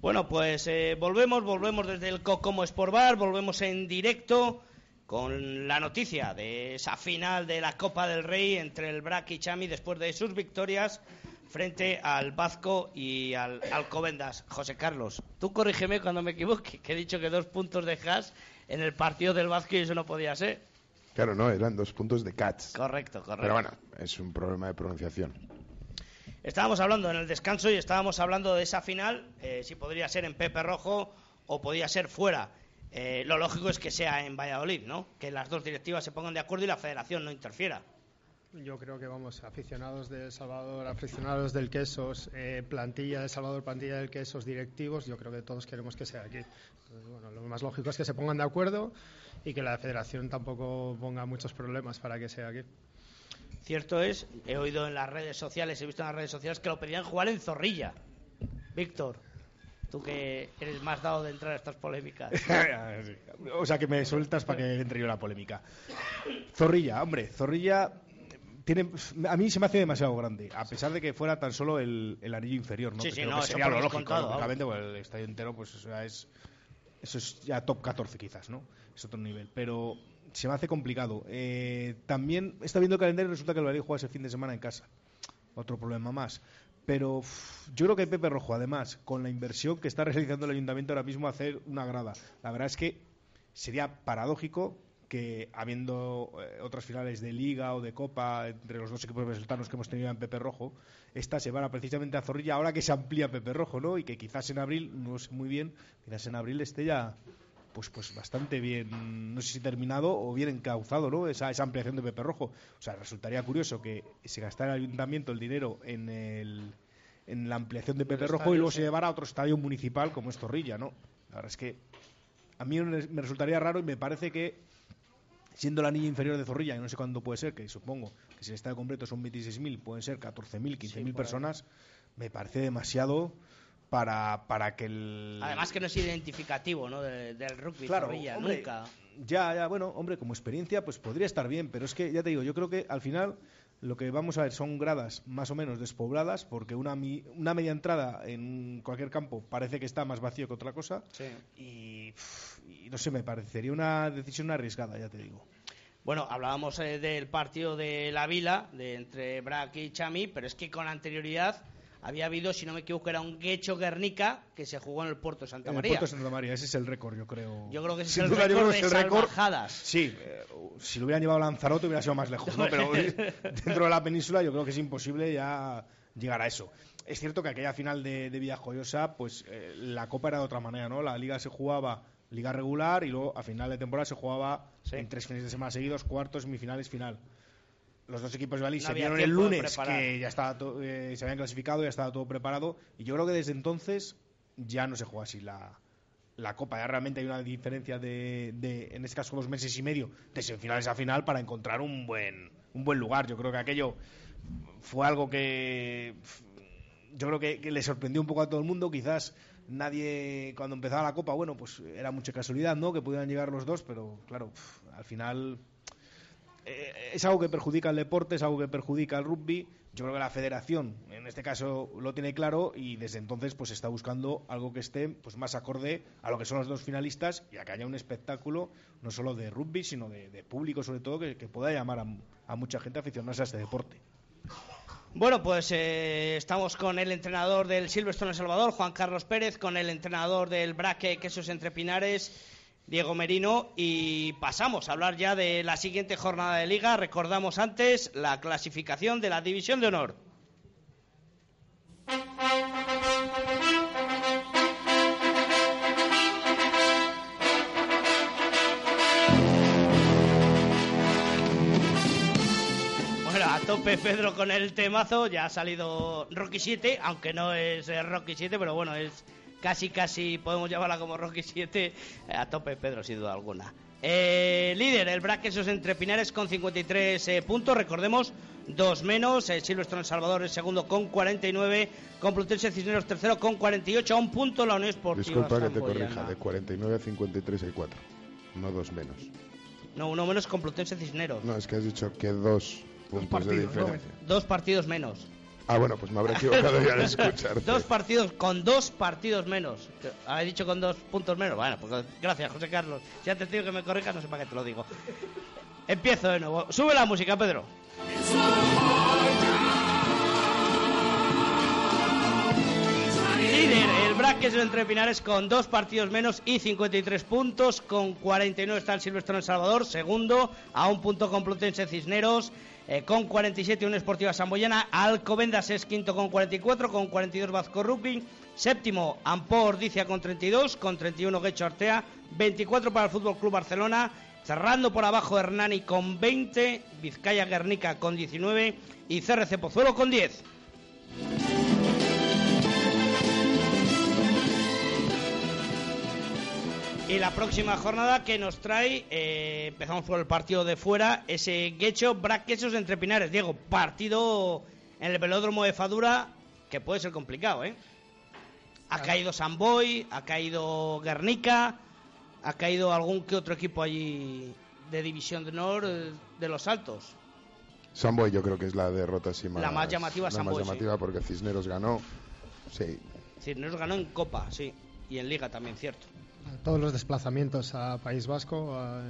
Bueno, pues eh, volvemos, volvemos desde el Cocomo Sport Bar, volvemos en directo con la noticia de esa final de la Copa del Rey entre el Brac y Chami después de sus victorias frente al Vasco y al Alcobendas. José Carlos, tú corrígeme cuando me equivoque, que he dicho que dos puntos de Haas en el partido del Vasco y eso no podía ser. Claro, no, eran dos puntos de Cats. Correcto, correcto. Pero bueno, es un problema de pronunciación. Estábamos hablando en el descanso y estábamos hablando de esa final, eh, si podría ser en Pepe Rojo o podía ser fuera. Eh, lo lógico es que sea en Valladolid, ¿no? Que las dos directivas se pongan de acuerdo y la federación no interfiera. Yo creo que vamos, aficionados de Salvador, aficionados del Quesos, eh, plantilla de Salvador, plantilla del Quesos, directivos, yo creo que todos queremos que sea aquí. bueno, lo más lógico es que se pongan de acuerdo y que la federación tampoco ponga muchos problemas para que sea aquí. Cierto es, he oído en las redes sociales, he visto en las redes sociales que lo pedían jugar en Zorrilla. Víctor, tú que eres más dado de entrar a estas polémicas. o sea que me sueltas para que entre yo la polémica. Zorrilla, hombre, Zorrilla a mí se me hace demasiado grande, a pesar de que fuera tan solo el, anillo inferior, ¿no? Sí, sí, no, que sería lo lógico, lógicamente, pues el estadio entero, pues es, eso es ya top 14 quizás, ¿no? Es otro nivel, pero se me hace complicado. Eh, también está viendo el calendario y resulta que el Valladolid juega ese fin de semana en casa. Otro problema más. Pero yo creo que Pepe Rojo, además, con la inversión que está realizando el ayuntamiento ahora mismo, hacer una grada. La verdad es que sería paradójico que habiendo eh, otras finales de Liga o de Copa entre los dos equipos resultados que hemos tenido en Pepe Rojo, esta se van precisamente a Zorrilla ahora que se amplía Pepe Rojo, ¿no? Y que quizás en abril, no sé muy bien, quizás en abril esté ya pues pues bastante bien, no sé si terminado o bien encauzado, ¿no? Esa, esa ampliación de Pepe Rojo. O sea, resultaría curioso que se gastara el ayuntamiento el dinero en el en la ampliación de Pepe Rojo y luego se llevara a otro estadio municipal como es Zorrilla, ¿no? La verdad es que a mí me resultaría raro y me parece que siendo la niña inferior de Zorrilla, y no sé cuándo puede ser, que supongo que si el estadio completo son 26.000, pueden ser 14.000, 15.000 personas, me parece demasiado para, para que el... Además que no es identificativo ¿no? del rugby Zorrilla, nunca. Ya, ya, bueno, hombre, como experiencia pues podría estar bien, pero es que, ya te digo, yo creo que al final lo que vamos a ver son gradas más o menos despobladas, porque una, una media entrada en cualquier campo parece que está más vacío que otra cosa. Y, no sé, me parecería una decisión arriesgada, ya te digo. Bueno, hablábamos eh, del partido de la Vila, de entre Braque y Chami, pero es que con anterioridad había habido, si no me equivoco, era un Guecho Guernica que se jugó en el Puerto de Santa María. el Puerto de Santa María, ese es el récord, yo creo. Yo creo que ese es el récord de salvajadas. Sí, eh, si lo hubieran llevado a Lanzarote hubiera sido más lejos, ¿no? Pero dentro de la península yo creo que es imposible ya llegar a eso. Es cierto que aquella final de, de Villajoyosa, pues eh, la Copa era de otra manera, ¿no? La Liga se jugaba liga regular y luego a final de temporada se jugaba en tres fines de semana seguidos, cuartos, semifinales, final los dos equipos de Bali se vieron el lunes que ya estaba eh, se habían clasificado, ya estaba todo preparado y yo creo que desde entonces ya no se juega así la, la Copa. Ya realmente hay una diferencia de, de, en este caso, dos meses y medio de semifinales a final para encontrar un buen, un buen lugar. Yo creo que aquello fue algo que yo creo que, que le sorprendió un poco a todo el mundo. Quizás nadie, cuando empezaba la Copa, bueno, pues era mucha casualidad, ¿no? Que pudieran llegar los dos, pero claro, al final eh, es algo que perjudica al deporte, es algo que perjudica al rugby. Yo creo que la federación, en este caso, lo tiene claro y desde entonces pues está buscando algo que esté pues más acorde a lo que son los dos finalistas y a que haya un espectáculo no solo de rugby, sino de, público sobre todo que, pueda llamar a, mucha gente a aficionarse a este deporte. Bueno, pues eh, estamos con el entrenador del Silverstone El Salvador, Juan Carlos Pérez, con el entrenador del Braque Quesos Entre Pinares, Diego Merino y pasamos a hablar ya de la siguiente jornada de liga. Recordamos antes la clasificación de la División de Honor. Bueno, a tope Pedro con el temazo. Ya ha salido Rocky 7, aunque no es eh, Rocky 7, pero bueno, es casi, casi podemos llamarla como Rocky 7. A tope Pedro, sin duda alguna. Eh, líder, el Braquesos entre Pinares con 53 eh, puntos. Recordemos, dos menos. Eh, Silvestre El Salvador es segundo con 49. Complutense Cisneros tercero con 48. A un punto la Unión Esportiva. Disculpa que te corrija, de 49 a 53 hay 4, no dos menos. No, uno menos Complutense Cisneros. No, es que has dicho que dos puntos de partidos. Dos partidos menos. Ah, bueno, pues me habré equivocado ya al escucharte. Dos partidos, con dos partidos menos. ¿Habéis dicho con dos puntos menos? Bueno, pues gracias, José Carlos. Si antes te digo que me corrijas, no sé para qué te lo digo. Empiezo de nuevo. Sube la música, Pedro. Líder, el Braques entre Pinares con dos partidos menos y 53 puntos. Con 49 está el Silvestre El Salvador. Segundo, a un punto Complutense Cisneros. Eh, con 47 Unión Esportiva Samboyana. Alcobendas es quinto con 44. Con 42 Vasco Rugby. Séptimo, Ampó Ordicia con 32. Con 31 Guecho Artea. 24 para el Fútbol Club Barcelona. Cerrando por abajo Hernani con 20. Vizcaya Guernica con 19. Y CRC Pozuelo con 10. Y la próxima jornada que nos trae, eh, empezamos por el partido de fuera, ese Guecho Braquesos entre Pinares. Diego, partido en el velódromo de Fadura que puede ser complicado, ¿eh? Ha caído Samboy, ha caído Guernica, ha caído algún que otro equipo allí de División de Honor eh, de los Altos. Samboy yo creo que es la derrota así más, La más llamativa, la Samboy, más sí. llamativa porque Cisneros ganó. Sí, Cisneros ganó en Copa, sí, y en Liga también, cierto. Todos los desplazamientos a País Vasco a-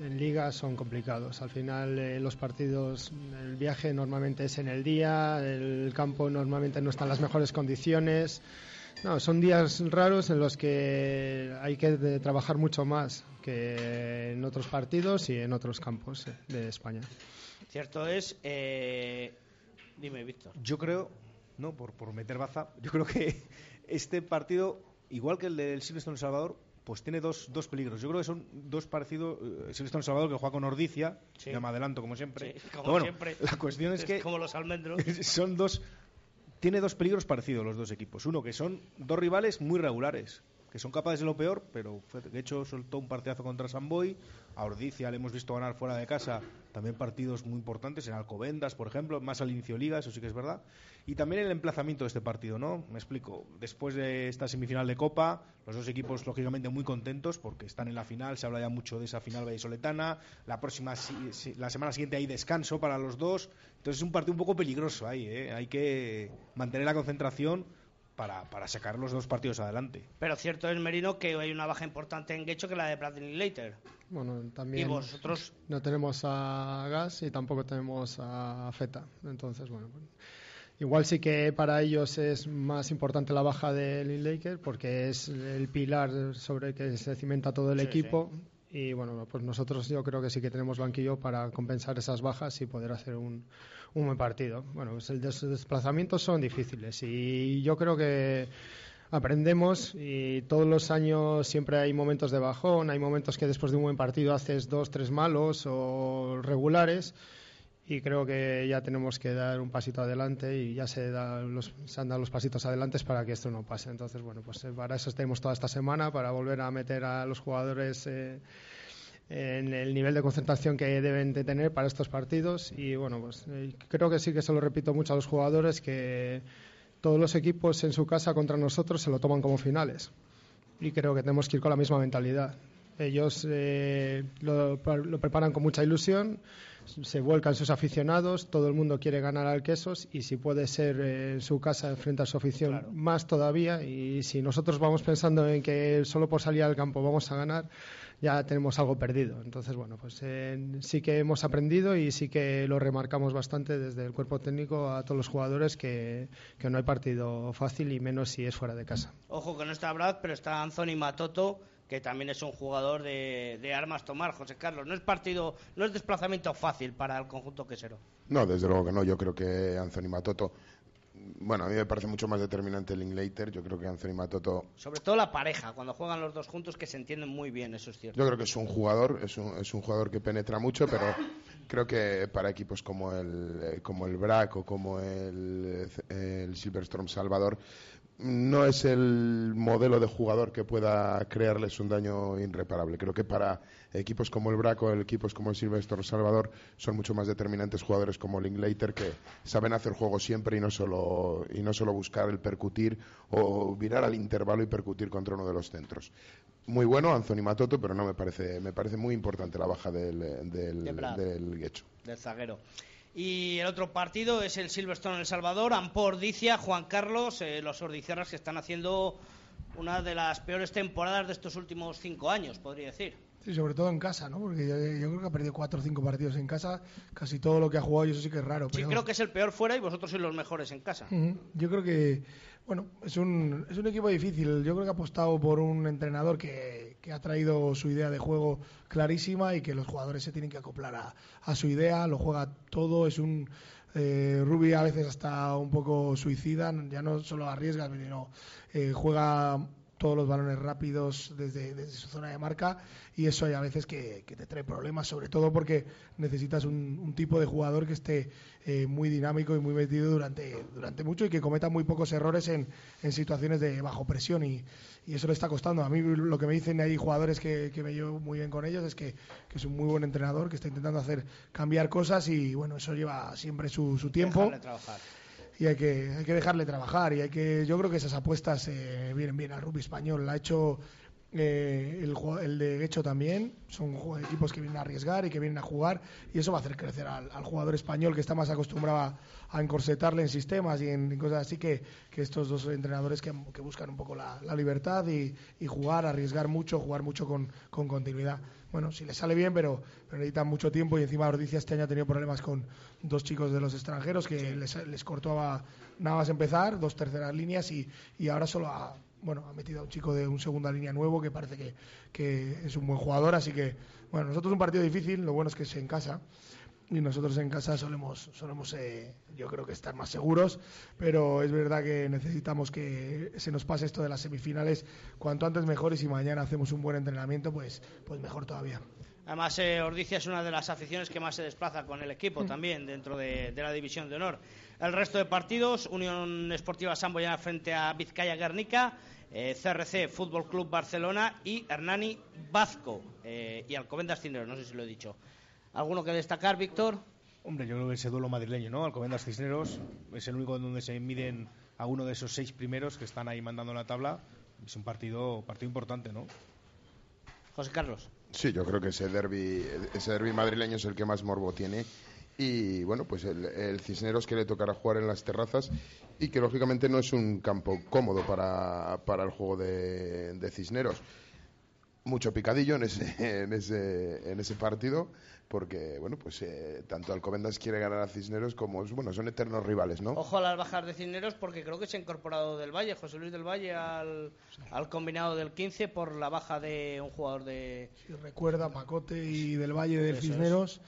en liga son complicados. Al final eh, los partidos, el viaje normalmente es en el día, el campo normalmente no está en las mejores condiciones. No, son días raros en los que hay que de- trabajar mucho más que en otros partidos y en otros campos eh, de España. Cierto es, eh, dime, Víctor. Yo creo, no, por, por meter baza, yo creo que este partido, igual que el del Silvestre en El Salvador, pues tiene dos, dos peligros. Yo creo que son dos parecidos. eh, Silvestre en Salvador que juega con Ordicia, Sí. ya me adelanto como siempre. Sí, como Pero bueno, siempre. La cuestión es, que como los almendros. son dos. Tiene dos peligros parecidos los dos equipos. Uno, que son dos rivales muy regulares, que son capaces de lo peor, pero de hecho soltó un partidazo contra Samboy. A Ordicia le hemos visto ganar fuera de casa también partidos muy importantes, en Alcobendas, por ejemplo, más al inicio liga, eso sí que es verdad. Y también el emplazamiento de este partido, ¿no? Me explico. Después de esta semifinal de Copa, los dos equipos lógicamente muy contentos porque están en la final, se habla ya mucho de esa final vallisoletana. La próxima, la semana siguiente hay descanso para los dos. Entonces es un partido un poco peligroso ahí, ¿eh? Hay que mantener la concentración para, para sacar los dos partidos adelante. Pero cierto es, Merino, que hay una baja importante en Guecho que la de Bradley Later. Bueno, también Y vosotros, no tenemos a Gas y tampoco tenemos a Feta. Entonces, bueno, pues, igual sí que para ellos es más importante la baja de Lil Laker porque es el pilar sobre el que se cimenta todo el Sí, equipo. Y bueno, pues nosotros yo creo que sí que tenemos banquillo para compensar esas bajas y poder hacer un, un buen partido. Bueno, pues des- desplazamientos son difíciles y yo creo que aprendemos y todos los años siempre hay momentos de bajón, hay momentos que después de un buen partido haces dos, tres malos o regulares y creo que ya tenemos que dar un pasito adelante y ya se, da los, se han dado los pasitos adelante para que esto no pase. Entonces, bueno, pues eh, para eso tenemos toda esta semana, para volver a meter a los jugadores eh, en el nivel de concentración que deben de tener para estos partidos y bueno, pues eh, creo que sí que se lo repito mucho a los jugadores que todos los equipos en su casa contra nosotros se lo toman como finales y creo que tenemos que ir con la misma mentalidad. Ellos eh, lo, lo preparan con mucha ilusión, se vuelcan sus aficionados, todo el mundo quiere ganar al Quesos y si puede ser eh, en su casa frente a su afición más todavía y si nosotros vamos pensando en que solo por salir al campo vamos a ganar, ya tenemos algo perdido. Entonces, bueno, pues eh, sí que hemos aprendido y sí que lo remarcamos bastante desde el cuerpo técnico a todos los jugadores que, que no hay partido fácil y menos si es fuera de casa. ojo que no está Brad, pero está Anthony Matoto, que también es un jugador de, de armas tomar, José Carlos. No es partido, no es desplazamiento fácil para el conjunto quesero. No, desde luego que no. Yo creo que Anthony Matoto. Bueno, a mí me parece mucho más determinante el Linklater. Yo creo que Anthony Matoto. Sobre todo la pareja, cuando juegan los dos juntos, que se entienden muy bien, eso es cierto. Yo creo que es un jugador, es un, es un jugador que penetra mucho, pero creo que para equipos como el, eh, como el BRAC o como el, el Silverstorm Salvador, no es el modelo de jugador que pueda crearles un daño irreparable. Creo que para equipos como el Braco, equipos como el Silvestre Salvador, son mucho más determinantes jugadores como Linklater que saben hacer juego siempre y no solo y no solo buscar el percutir o virar al intervalo y percutir contra uno de los centros. Muy bueno Anthony Matoto, pero no me parece me parece muy importante la baja del del, del Guecho. Del zaguero. Y el otro partido es el Silverstone El Salvador, Ampor Dicia, Juan Carlos, eh, los ordizierras que están haciendo una de las peores temporadas de estos últimos cinco años, podría decir. Sí, sobre todo en casa, ¿no? Porque yo, creo que ha perdido cuatro o cinco partidos en casa, casi todo lo que ha jugado, y eso sí que es raro. Sí, creo que es el peor fuera y vosotros sois los mejores en casa. Yo creo que, bueno, es un, es un equipo difícil. Yo creo que ha apostado por un entrenador que, que ha traído su idea de juego clarísima y que los jugadores se tienen que acoplar a, a su idea, lo juega todo, es un... Eh, Ruby a veces hasta un poco suicida, ya no solo arriesga, sino eh, juega todos los balones rápidos desde, su zona de marca y eso hay a veces que, te trae problemas, sobre todo porque necesitas un, tipo de jugador que esté eh, muy dinámico y muy metido durante, durante mucho y que cometa muy pocos errores en, en situaciones de bajo presión y, eso le está costando. A mí lo que me dicen hay jugadores que, me llevo muy bien con ellos es que, es un muy buen entrenador, que está intentando hacer cambiar cosas y bueno, eso lleva siempre su, su tiempo y hay que, hay que dejarle trabajar y hay que yo creo que esas apuestas eh, vienen bien. Al rugby español la ha hecho eh, el, el, de Hecho también. Son equipos que vienen a arriesgar y que vienen a jugar y eso va a hacer crecer al, jugador español que está más acostumbrado a, encorsetarle en sistemas y en, cosas así que, que, estos dos entrenadores que, que buscan un poco la, libertad y, y, jugar, arriesgar mucho, jugar mucho con, con continuidad bueno, si le sale bien, pero, pero necesitan mucho tiempo y encima Ordicia este año ha tenido problemas con dos chicos de los extranjeros que les, les cortó nada más empezar, dos terceras líneas y, y ahora solo ha, bueno, ha metido a un chico de un segunda línea nuevo que parece que, que es un buen jugador, así que, bueno, nosotros un partido difícil, lo bueno es que es en casa y nosotros en casa solemos, solemos eh, yo creo que estar más seguros, pero es verdad que necesitamos que se nos pase esto de las semifinales cuanto antes mejor y si mañana hacemos un buen entrenamiento, pues, pues mejor todavía. Además, eh, Ordicia es una de las aficiones que más se desplaza con el equipo mm. también dentro de, la división de honor. El resto de partidos, Unión Esportiva Samboyana frente a Vizcaya Guernica, eh, CRC Fútbol Club Barcelona y Hernani Vazco eh, y Alcobendas Cineros, no sé si lo he dicho. ¿Alguno que destacar, Víctor? Hombre, yo creo que ese duelo madrileño, ¿no? Alcobendas Cisneros es el único en donde se miden a uno de esos seis primeros que están ahí mandando la tabla. Es un partido, partido importante, ¿no? José Carlos. Sí, yo creo que ese derby, ese derby madrileño es el que más morbo tiene. Y bueno, pues el, Cisneros quiere tocar a jugar en las terrazas y que lógicamente no es un campo cómodo para, para el juego de, de Cisneros mucho picadillo en ese, en ese, en ese partido, porque, bueno, pues eh, tanto Alcobendas quiere ganar a Cisneros como, bueno, son eternos rivales, ¿no? Ojo a las bajas de Cisneros, porque creo que se ha incorporado del Valle, José Luis del Valle, al, al combinado del 15 por la baja de un jugador de... Si recuerda, Pacote y del Valle del Cisneros,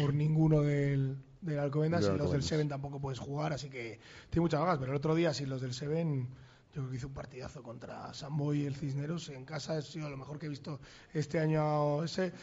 por ninguno del, del Alcobendas, y los del Seven tampoco puedes jugar, así que tiene muchas bajas, pero el otro día, si los del Seven yo creo que hizo un partidazo contra Samboy y el Cisneros. En casa ha sido lo mejor que he visto este año. Ese,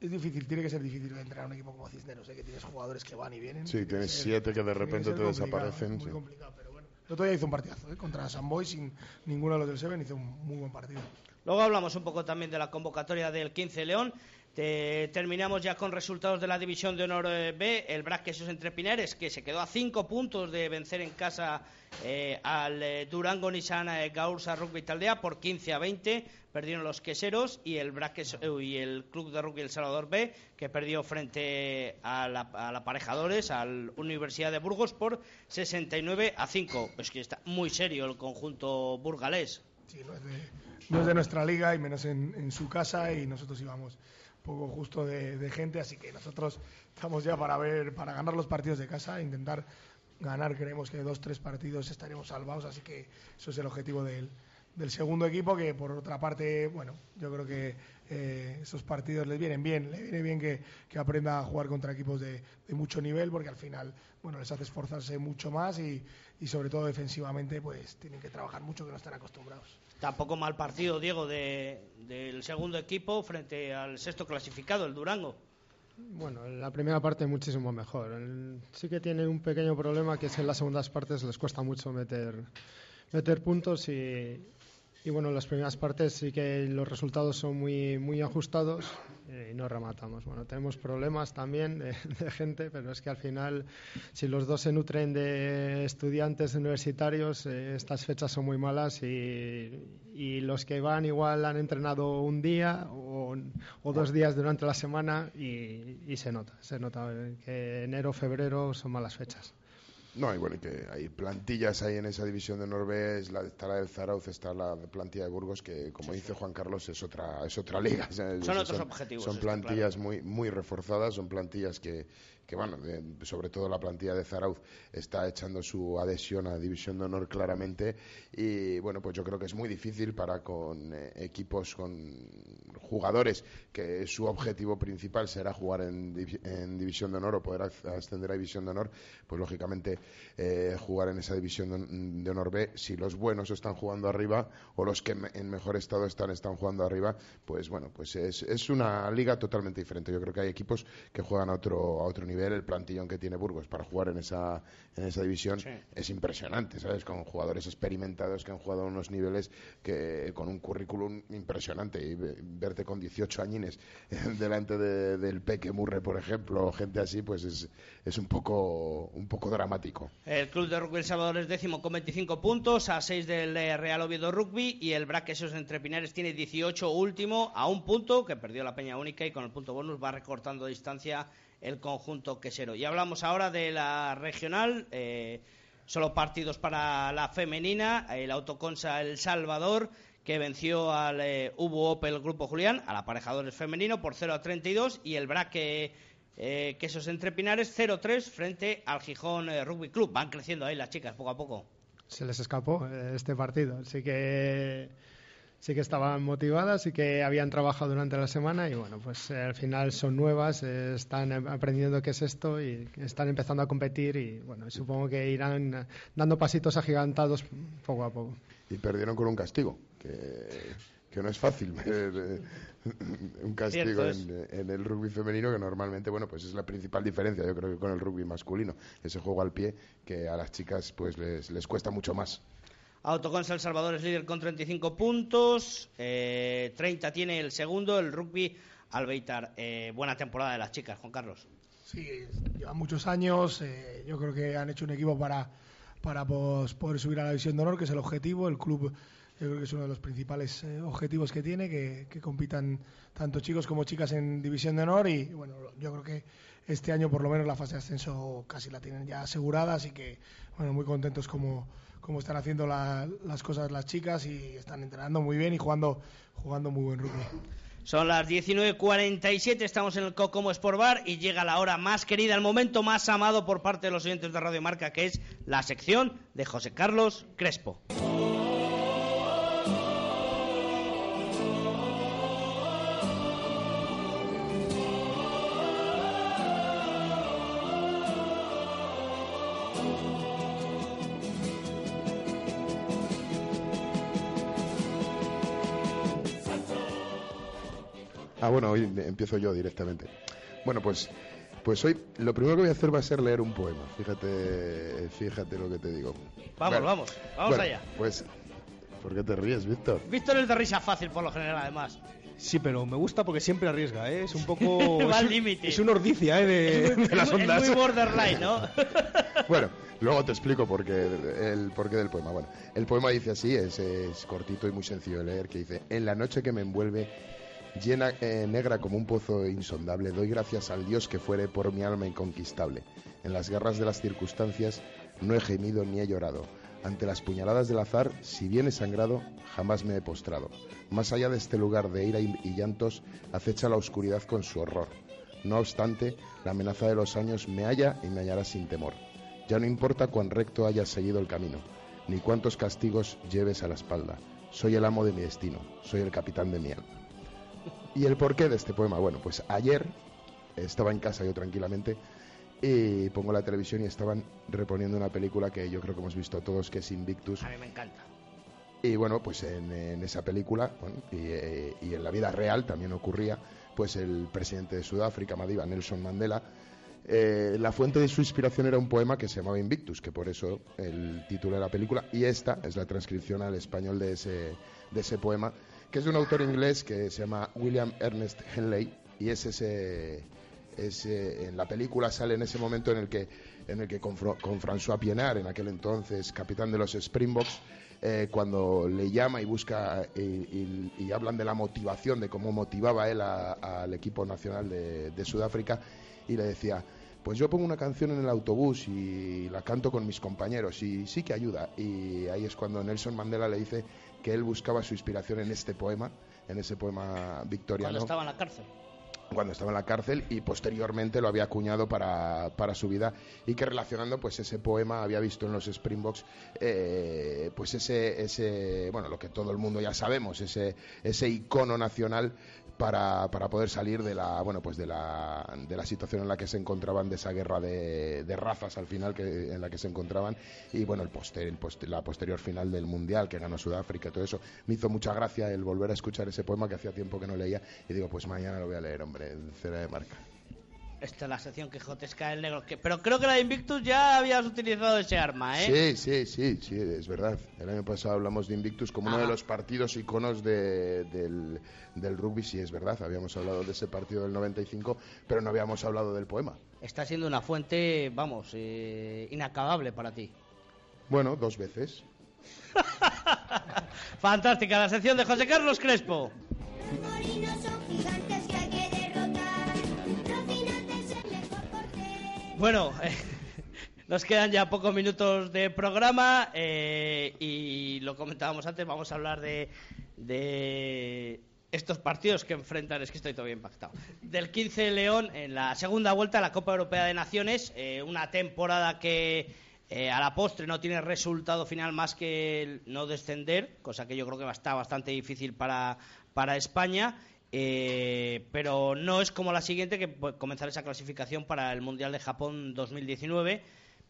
es difícil, tiene que ser difícil entrenar a un equipo como Cisneros, ¿eh? que tienes jugadores que van y vienen. Sí, tienes siete que de repente te desaparecen. Muy complicado, pero bueno. El otro día hizo un partidazo ¿eh? contra Samboy sin ninguno de los del Seven, hizo un muy buen partido. Luego hablamos un poco también de la convocatoria del 15 León terminamos ya con resultados de la División de Honor eh, B. El Braquesos entre Pinares, que se quedó a cinco puntos de vencer en casa eh, al eh, Durango Nissan Gaursa Rugby Taldea por 15 a 20. Perdieron los queseros y el, y el Club de Rugby El Salvador B, que perdió frente a la, Aparejadores, al Universidad de Burgos, por 69 a 5. Pues que está muy serio el conjunto burgalés. Sí, no es de, nuestra liga y menos en, en su casa y nosotros íbamos poco justo de, gente, así que nosotros estamos ya para ver, para ganar los partidos de casa, intentar ganar, creemos que dos, tres partidos estaremos salvados, así que eso es el objetivo del, del segundo equipo, que por otra parte, bueno, yo creo que eh, esos partidos les vienen bien, le viene bien que, que aprenda a jugar contra equipos de, de, mucho nivel, porque al final, bueno, les hace esforzarse mucho más y, y sobre todo defensivamente, pues tienen que trabajar mucho que no están acostumbrados. Tampoco mal partido, Diego, de, del segundo equipo frente al sexto clasificado, el Durango. Bueno, en la primera parte muchísimo mejor. Sí que tienen un pequeño problema que es en las segundas partes les cuesta mucho meter, meter puntos y, y bueno, en las primeras partes sí que los resultados son muy, muy ajustados eh, y no rematamos. Bueno, tenemos problemas también de, gente, pero es que al final si los dos se nutren de estudiantes universitarios, eh, estas fechas son muy malas y, y los que van igual han entrenado un día o, dos días durante la semana y, se nota, se nota que enero, febrero son malas fechas. No, y bueno, que hay plantillas ahí en esa división de Norbe, es la, está la del Zarauz, está la plantilla de Burgos, que como dice Juan Carlos es otra, es otra liga. o sea, Son otros objetivos, Son plantillas muy, muy reforzadas, son plantillas que, que bueno, de- sobre todo la plantilla de Zarauz está echando su adhesión a División de Honor claramente y bueno, pues yo creo que es muy difícil para con eh, equipos con jugadores que su objetivo principal será jugar en, divi- en División de Honor o poder ascender a División de Honor, pues lógicamente eh, jugar en esa División de, Honor B, si los buenos están jugando arriba o los que en mejor estado están están jugando arriba, pues bueno, pues es, es una liga totalmente diferente. Yo creo que hay equipos que juegan a otro, a otro nivel. El plantillón que tiene Burgos para jugar en esa, en esa división es impresionante, ¿sabes? Con jugadores experimentados que han jugado a unos niveles que con un currículum impresionante. Y ve- verte con 18 añines delante de- del Peque Murre, por ejemplo, o gente así, pues es, es un poco un poco dramático. El Club de Rugby El Salvador es décimo con 25 puntos, a 6 del eh, Real Oviedo Rugby y el Braque Esos entre Pinares tiene 18 último a un punto, que perdió la Peña Única y con el punto bonus va recortando distancia el conjunto quesero. Y hablamos ahora de la regional, eh, solo partidos para la femenina, el Autoconsa El Salvador que venció al eh, Ubu Opel Grupo Julián, al aparejadores femenino por 0 a 32 y el Braque eh, Quesos entre Pinares 0-3 frente al Gijón eh, Rugby Club. Van creciendo ahí las chicas poco a poco. se les escapó este partido. Sí que sí que estaban motivadas, sí que habían trabajado durante la semana y bueno, pues eh, al final son nuevas, eh, están eh, aprendiendo qué es esto y están empezando a competir y bueno, supongo que irán eh, dando pasitos agigantados poco a poco. Y perdieron con un castigo, que, que no es fácil ver eh, un castigo en el rugby femenino, que normalmente, bueno, pues es la principal diferencia, yo creo que con el rugby masculino, ese juego al pie que a las chicas pues les, les cuesta mucho más. Autoconsa El Salvador es líder con 35 puntos, eh, 30 tiene el segundo, el Rugby Albeitar. Eh, buena temporada de las chicas, Juan Carlos. Sí, llevan muchos años. eh, yo creo que han hecho un equipo para, para pues, poder subir a la división de honor, que es el objetivo. El club, yo creo que es uno de los principales eh, objetivos que tiene, que, que compitan tanto chicos como chicas en división de honor. Y bueno, yo creo que este año, por lo menos, la fase de ascenso casi la tienen ya asegurada. Así que, bueno, muy contentos como, como están haciendo la- las cosas las chicas y están entrenando muy bien y jugando, jugando muy buen rugby. Son las 19.47, estamos en el Cocomo Sport Bar y llega la hora más querida, el momento más amado por parte de los oyentes de Radio Marca, que es la sección de José Carlos Crespo. Ah, bueno, hoy empiezo yo directamente. Bueno, pues, pues hoy lo primero que voy a hacer va a ser leer un poema. Fíjate, fíjate lo que te digo. Vamos, Bueno, vamos, vamos bueno, allá. Pues, ¿por qué te ríes, Víctor? Víctor es de risa fácil por lo general, además. Sí, pero me gusta porque siempre arriesga, ¿eh? Es un poco... Va es al un- límite. Es una ordicia, ¿eh? De, Es muy- de las ondas. Es muy borderline, ¿no? Bueno, luego te explico por qué, el porqué del poema. Bueno, el poema dice así, es, es cortito y muy sencillo de leer, que dice, en la noche que me envuelve, llena, eh, negra como un pozo insondable, doy gracias al Dios que fuere por mi alma inconquistable. En las garras de las circunstancias no he gemido ni he llorado. Ante las puñaladas del azar, si bien he sangrado, jamás me he postrado. Más allá de este lugar de ira y llantos, acecha la oscuridad con su horror. No obstante, la amenaza de los años me halla y me hallará sin temor. Ya no importa cuán recto hayas seguido el camino, ni cuántos castigos lleves a la espalda. Soy el amo de mi destino, soy el capitán de mi alma. ¿Y el porqué de este poema? Bueno, pues ayer estaba en casa yo tranquilamente y pongo la televisión y estaban reponiendo una película que yo creo que hemos visto todos, que es Invictus. A mí me encanta. Y bueno, pues en, en esa película bueno, y, eh, y en la vida real también ocurría, pues el presidente de Sudáfrica, Madiba Nelson Mandela, eh, la fuente de su inspiración era un poema que se llamaba Invictus, que por eso el título de la película, y esta es la transcripción al español de ese, de ese poema, que es de un autor inglés que se llama William Ernest Henley, y es ese, ese- en la película sale en ese momento en el que, en el que con, con François Pienaar, en aquel entonces capitán de los Springboks, eh, cuando le llama y busca eh, y, hablan de la motivación, de cómo motivaba él al equipo nacional de Sudáfrica, y le decía, pues yo pongo una canción en el autobús y la canto con mis compañeros y sí que ayuda. Y ahí es cuando Nelson Mandela le dice que él buscaba su inspiración en este poema, en ese poema victoriano Cuando estaba en la cárcel. cuando estaba en la cárcel y posteriormente lo había acuñado para, para su vida y que relacionando pues ese poema había visto en los Springboks eh, pues ese, ese bueno lo que todo el mundo ya sabemos ese, ese icono nacional para, para poder salir de la bueno pues de la, de la situación en la que se encontraban de esa guerra de, de razas al final que, en la que se encontraban. Y bueno el poster, el la posterior final del mundial que ganó Sudáfrica todo eso. Me hizo mucha gracia el volver a escuchar ese poema que hacía tiempo que no leía. Y digo pues mañana lo voy a leer hombre cera de marca Esta es la sección quijotesca del negro. Que, pero creo que la de Invictus ya habías utilizado ese arma, ¿eh? Sí, sí, sí, sí, es verdad. El año pasado hablamos de Invictus como uno de los partidos iconos de- del, del rugby, sí, es verdad. Habíamos hablado de ese partido del 95, pero no habíamos hablado del poema. Está siendo una fuente, vamos, eh, inacabable para ti. Bueno, dos veces. Fantástica, la sección de José Carlos Crespo. Bueno, nos quedan ya pocos minutos de programa eh, y lo comentábamos antes, vamos a hablar de, de estos partidos que enfrentan, es que estoy todavía impactado, del 15 de León en la segunda vuelta de la Copa Europea de Naciones, eh, una temporada que eh, a la postre no tiene resultado final más que el no descender, cosa que yo creo que va a estar bastante difícil para, para España. Eh, pero no es como la siguiente que comenzar esa clasificación para el Mundial de Japón 2019.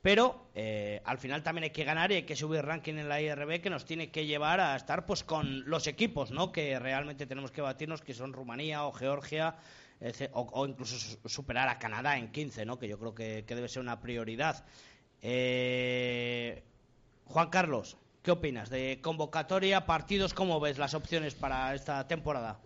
Pero eh, al final también hay que ganar y hay que subir ranking en la IRB que nos tiene que llevar a estar pues con los equipos, ¿no? Que realmente tenemos que batirnos, que son Rumanía o Georgia, etc., o, o incluso su- superar a Canadá en 15, ¿no? Que yo creo que, que debe ser una prioridad. Eh, Juan Carlos, ¿qué opinas de convocatoria, partidos? ¿Cómo ves las opciones para esta temporada?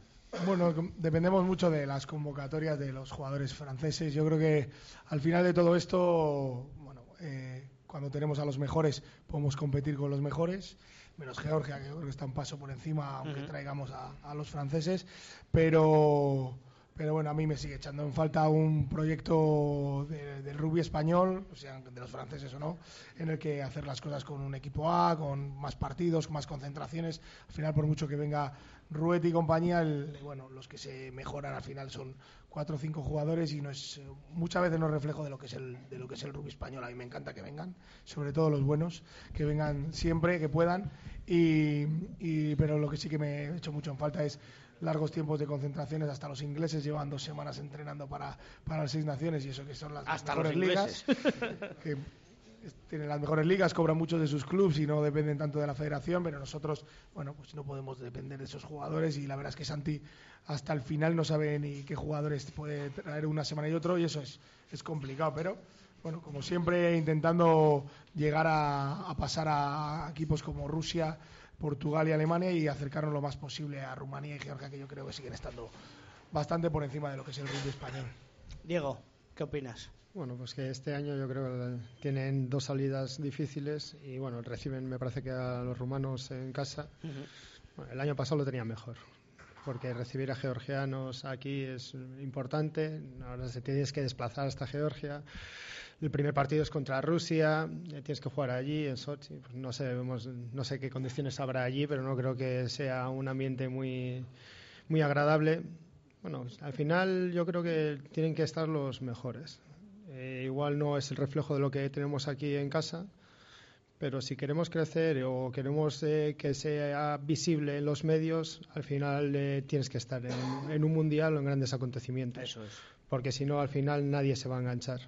Bueno, dependemos mucho de las convocatorias de los jugadores franceses. Yo creo que al final de todo esto, bueno, eh, cuando tenemos a los mejores podemos competir con los mejores, menos Georgia, que creo que está un paso por encima, aunque traigamos a, a los franceses. Pero, pero bueno, a mí me sigue echando en falta un proyecto de- del rugby español, o sea, de los franceses o no, en el que hacer las cosas con un equipo A, con más partidos, con más concentraciones. Al final, por mucho que venga Ruet y compañía, el- bueno, los que se mejoran al final son cuatro o cinco jugadores y no es muchas veces no es reflejo de lo que es el de lo que es el rugby español. A mí me encanta que vengan, sobre todo los buenos, que vengan siempre que puedan. Y, y- pero lo que sí que me he hecho mucho en falta es largos tiempos de concentraciones. Hasta los ingleses llevan dos semanas entrenando para, para las seis naciones y eso que son las Hasta los mejores ligas. que tienen las mejores ligas, cobran muchos de sus clubes y no dependen tanto de la federación, pero nosotros, bueno, pues no podemos depender de esos jugadores y la verdad es que Santi hasta el final no sabe ni qué jugadores puede traer una semana y otro y eso es, complicado, pero bueno, como siempre intentando llegar a, a pasar a equipos como Rusia, Portugal y Alemania y acercarnos lo más posible a Rumanía y Georgia, que yo creo que siguen estando bastante por encima de lo que es el rugby español. Diego, ¿qué opinas? Bueno, pues que este año yo creo que tienen dos salidas difíciles y bueno, reciben me parece que a los rumanos en casa. Bueno, el año pasado lo tenían mejor, porque recibir a georgianos aquí es importante, ahora se tienes que desplazar hasta Georgia. El primer partido es contra Rusia, tienes que jugar allí en Sochi. Pues no sé, vemos- no sé qué condiciones habrá allí, pero no creo que sea un ambiente muy, muy agradable. Bueno, al final yo creo que tienen que estar los mejores. Eh, igual no es el reflejo de lo que tenemos aquí en casa, pero si queremos crecer o queremos eh, que sea visible en los medios, al final eh, tienes que estar en, en un mundial o en grandes acontecimientos. Eso es. Porque si no, al final nadie se va a enganchar.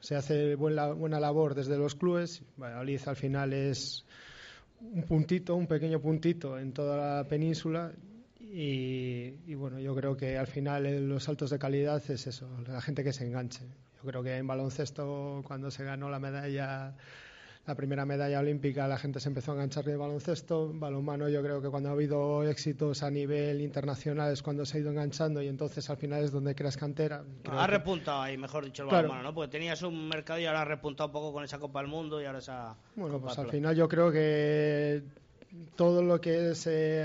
Se hace buena, buena labor desde los clubes. Valladolid al final es un puntito, un pequeño puntito en toda la península y, y, bueno, yo creo que al final eh, los saltos de calidad es eso, la gente que se enganche. Yo creo que en baloncesto cuando se ganó la medalla la primera medalla olímpica la gente se empezó a enganchar de baloncesto, balonmano yo creo que cuando ha habido éxitos a nivel internacional es cuando se ha ido enganchando y entonces al final es donde creas cantera. ha repuntado ahí, mejor dicho, el balonmano, ¿no? Porque tenías un mercado y ahora ha repuntado un poco con esa Copa del Mundo y ahora esa... Bueno, pues al final yo creo que todo lo que es eh,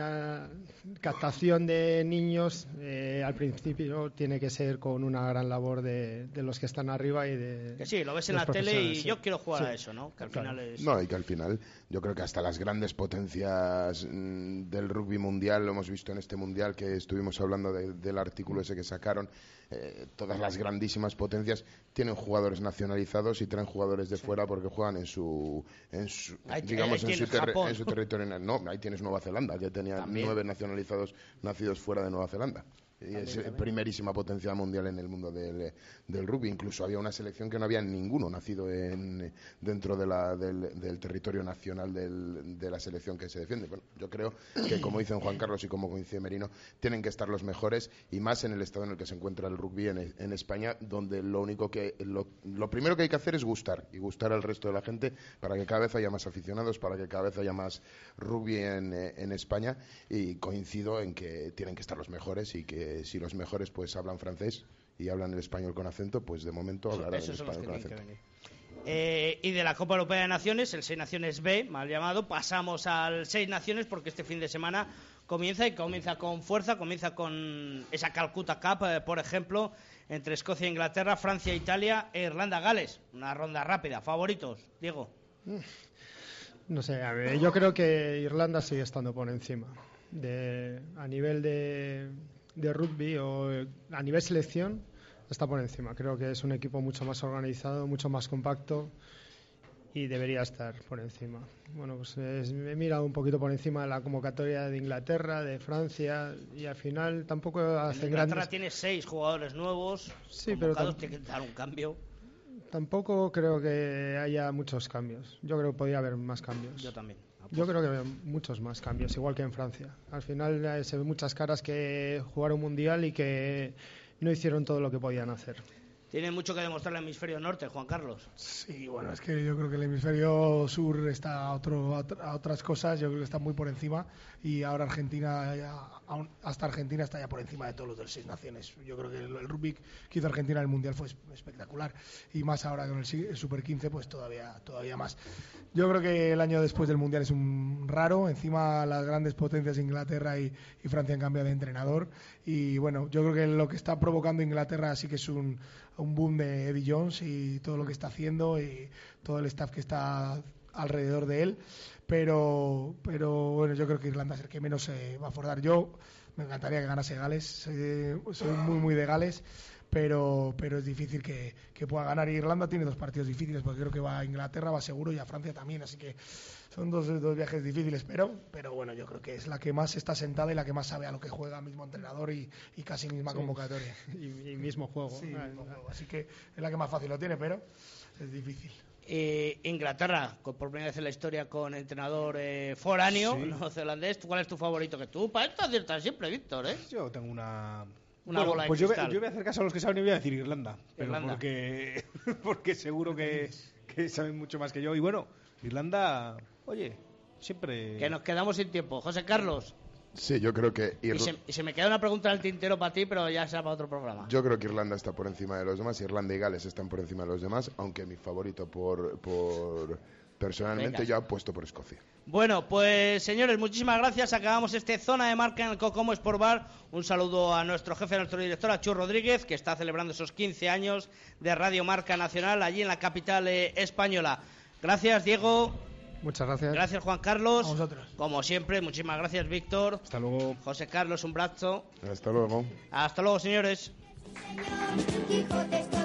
captación de niños eh, al principio tiene que ser con una gran labor de, los que están arriba y de que sí lo ves en la tele y yo quiero jugar a eso no que al final es... no y que al final yo creo que hasta las grandes potencias mm, del rugby mundial lo hemos visto en este mundial que estuvimos hablando del artículo ese que sacaron eh, todas las grandísimas potencias tienen jugadores nacionalizados y traen jugadores de fuera porque juegan en su, en su digamos en su, en su, territorio. No ahí tienes Nueva Zelanda que tenía nueve nacionalizados nacidos fuera de Nueva Zelanda es primerísima potencia mundial en el mundo del, del, rugby. Incluso había una selección que no había ninguno nacido en, dentro de la, del, territorio nacional de la selección que se defiende. Bueno, yo creo que, como dicen Juan Carlos y como dice Merino, tienen que estar los mejores y más en el estado en el que se encuentra el rugby en, España, donde lo único que lo, lo, primero que hay que hacer es gustar y gustar al resto de la gente para que cada vez haya más aficionados, para que cada vez haya más rugby en, en España. Y coincido en que tienen que estar los mejores y que si los mejores pues hablan francés y hablan el español con acento, pues de momento hablarán el español con acento. Eh, y de la Copa Europea de Naciones, el Seis Naciones B, mal llamado, pasamos al Seis Naciones porque este fin de semana comienza y comienza con fuerza, comienza con esa Calcuta Cup, eh, por ejemplo, entre Escocia e Inglaterra, Francia, Italia e Irlanda-Gales. Una ronda rápida. ¿Favoritos, Diego? No sé, yo creo que Irlanda sigue estando por encima. De, a nivel de, de rugby o a nivel selección está por encima. Creo que es un equipo mucho más organizado, mucho más compacto y debería estar por encima. Bueno, pues he mirado un poquito por encima de la convocatoria de Inglaterra, de Francia y al final tampoco hacen grandes. Inglaterra tiene seis jugadores nuevos. Sí, pero tiene que dar un cambio. Tampoco creo que haya muchos cambios. Yo creo que podría haber más cambios. Yo también. Yo creo que muchos más cambios, igual que en Francia. Al final eh, se ven muchas caras que jugaron mundial y que no hicieron todo lo que podían hacer. Tiene mucho que demostrar el hemisferio norte, Juan Carlos. Sí, bueno, es que yo creo que el hemisferio sur está a, otras cosas, yo creo que está muy por encima y ahora Argentina, hasta Argentina está ya por encima de todos los seis naciones. Yo creo que el, rugby que hizo Argentina en el Mundial fue espectacular y más ahora con el, Super 15, pues todavía, todavía más. Yo creo que el año después del Mundial es un raro, encima las grandes potencias Inglaterra y, y Francia han cambiado de entrenador y bueno, yo creo que lo que está provocando Inglaterra sí que es un un boom de Eddie Jones y todo lo que está haciendo y todo el staff que está alrededor de él. Pero, pero bueno, yo creo que Irlanda es el que menos se va a forzar. Yo me encantaría que ganase Gales, soy, muy, muy de Gales, pero, pero es difícil que, que, pueda ganar. Irlanda tiene dos partidos difíciles, porque creo que va a Inglaterra, va seguro, y a Francia también, así que son dos, dos viajes difíciles, pero, pero bueno, yo creo que es la que más está sentada y la que más sabe a lo que juega mismo entrenador y, y casi misma convocatoria. Y, mismo juego. Así que es la que más fácil lo tiene, pero es difícil. Eh, Inglaterra, por primera vez en la historia con entrenador eh, foráneo, neozelandés. ¿Cuál es tu favorito? Que tú, para esto aciertas siempre, Víctor, ¿eh? Yo tengo una... Una bola de pues yo, yo, voy a hacer caso a los que saben y voy a decir Irlanda. Pero Porque, porque seguro que, que saben mucho más que yo. Y bueno, Irlanda Oye, siempre. Que nos quedamos sin tiempo. José Carlos. Sí, yo creo que. Y, se, me queda una pregunta en el tintero para ti, pero ya será para otro programa. Yo creo que Irlanda está por encima de los demás. Irlanda y Gales están por encima de los demás, aunque mi favorito por. por personalmente yo apuesto por Escocia. Bueno, pues señores, muchísimas gracias. Acabamos este zona de marca en el Cocomo Sport Bar. Un saludo a nuestro jefe, a nuestro director, a Chu Rodríguez, que está celebrando esos 15 años de Radio Marca Nacional allí en la capital eh, española. Gracias, Diego. Muchas gracias. Gracias, Juan Carlos. A vosotros. Como siempre, muchísimas gracias, Víctor. Hasta luego. José Carlos, un brazo. Hasta luego. Hasta luego, señores. ¿No te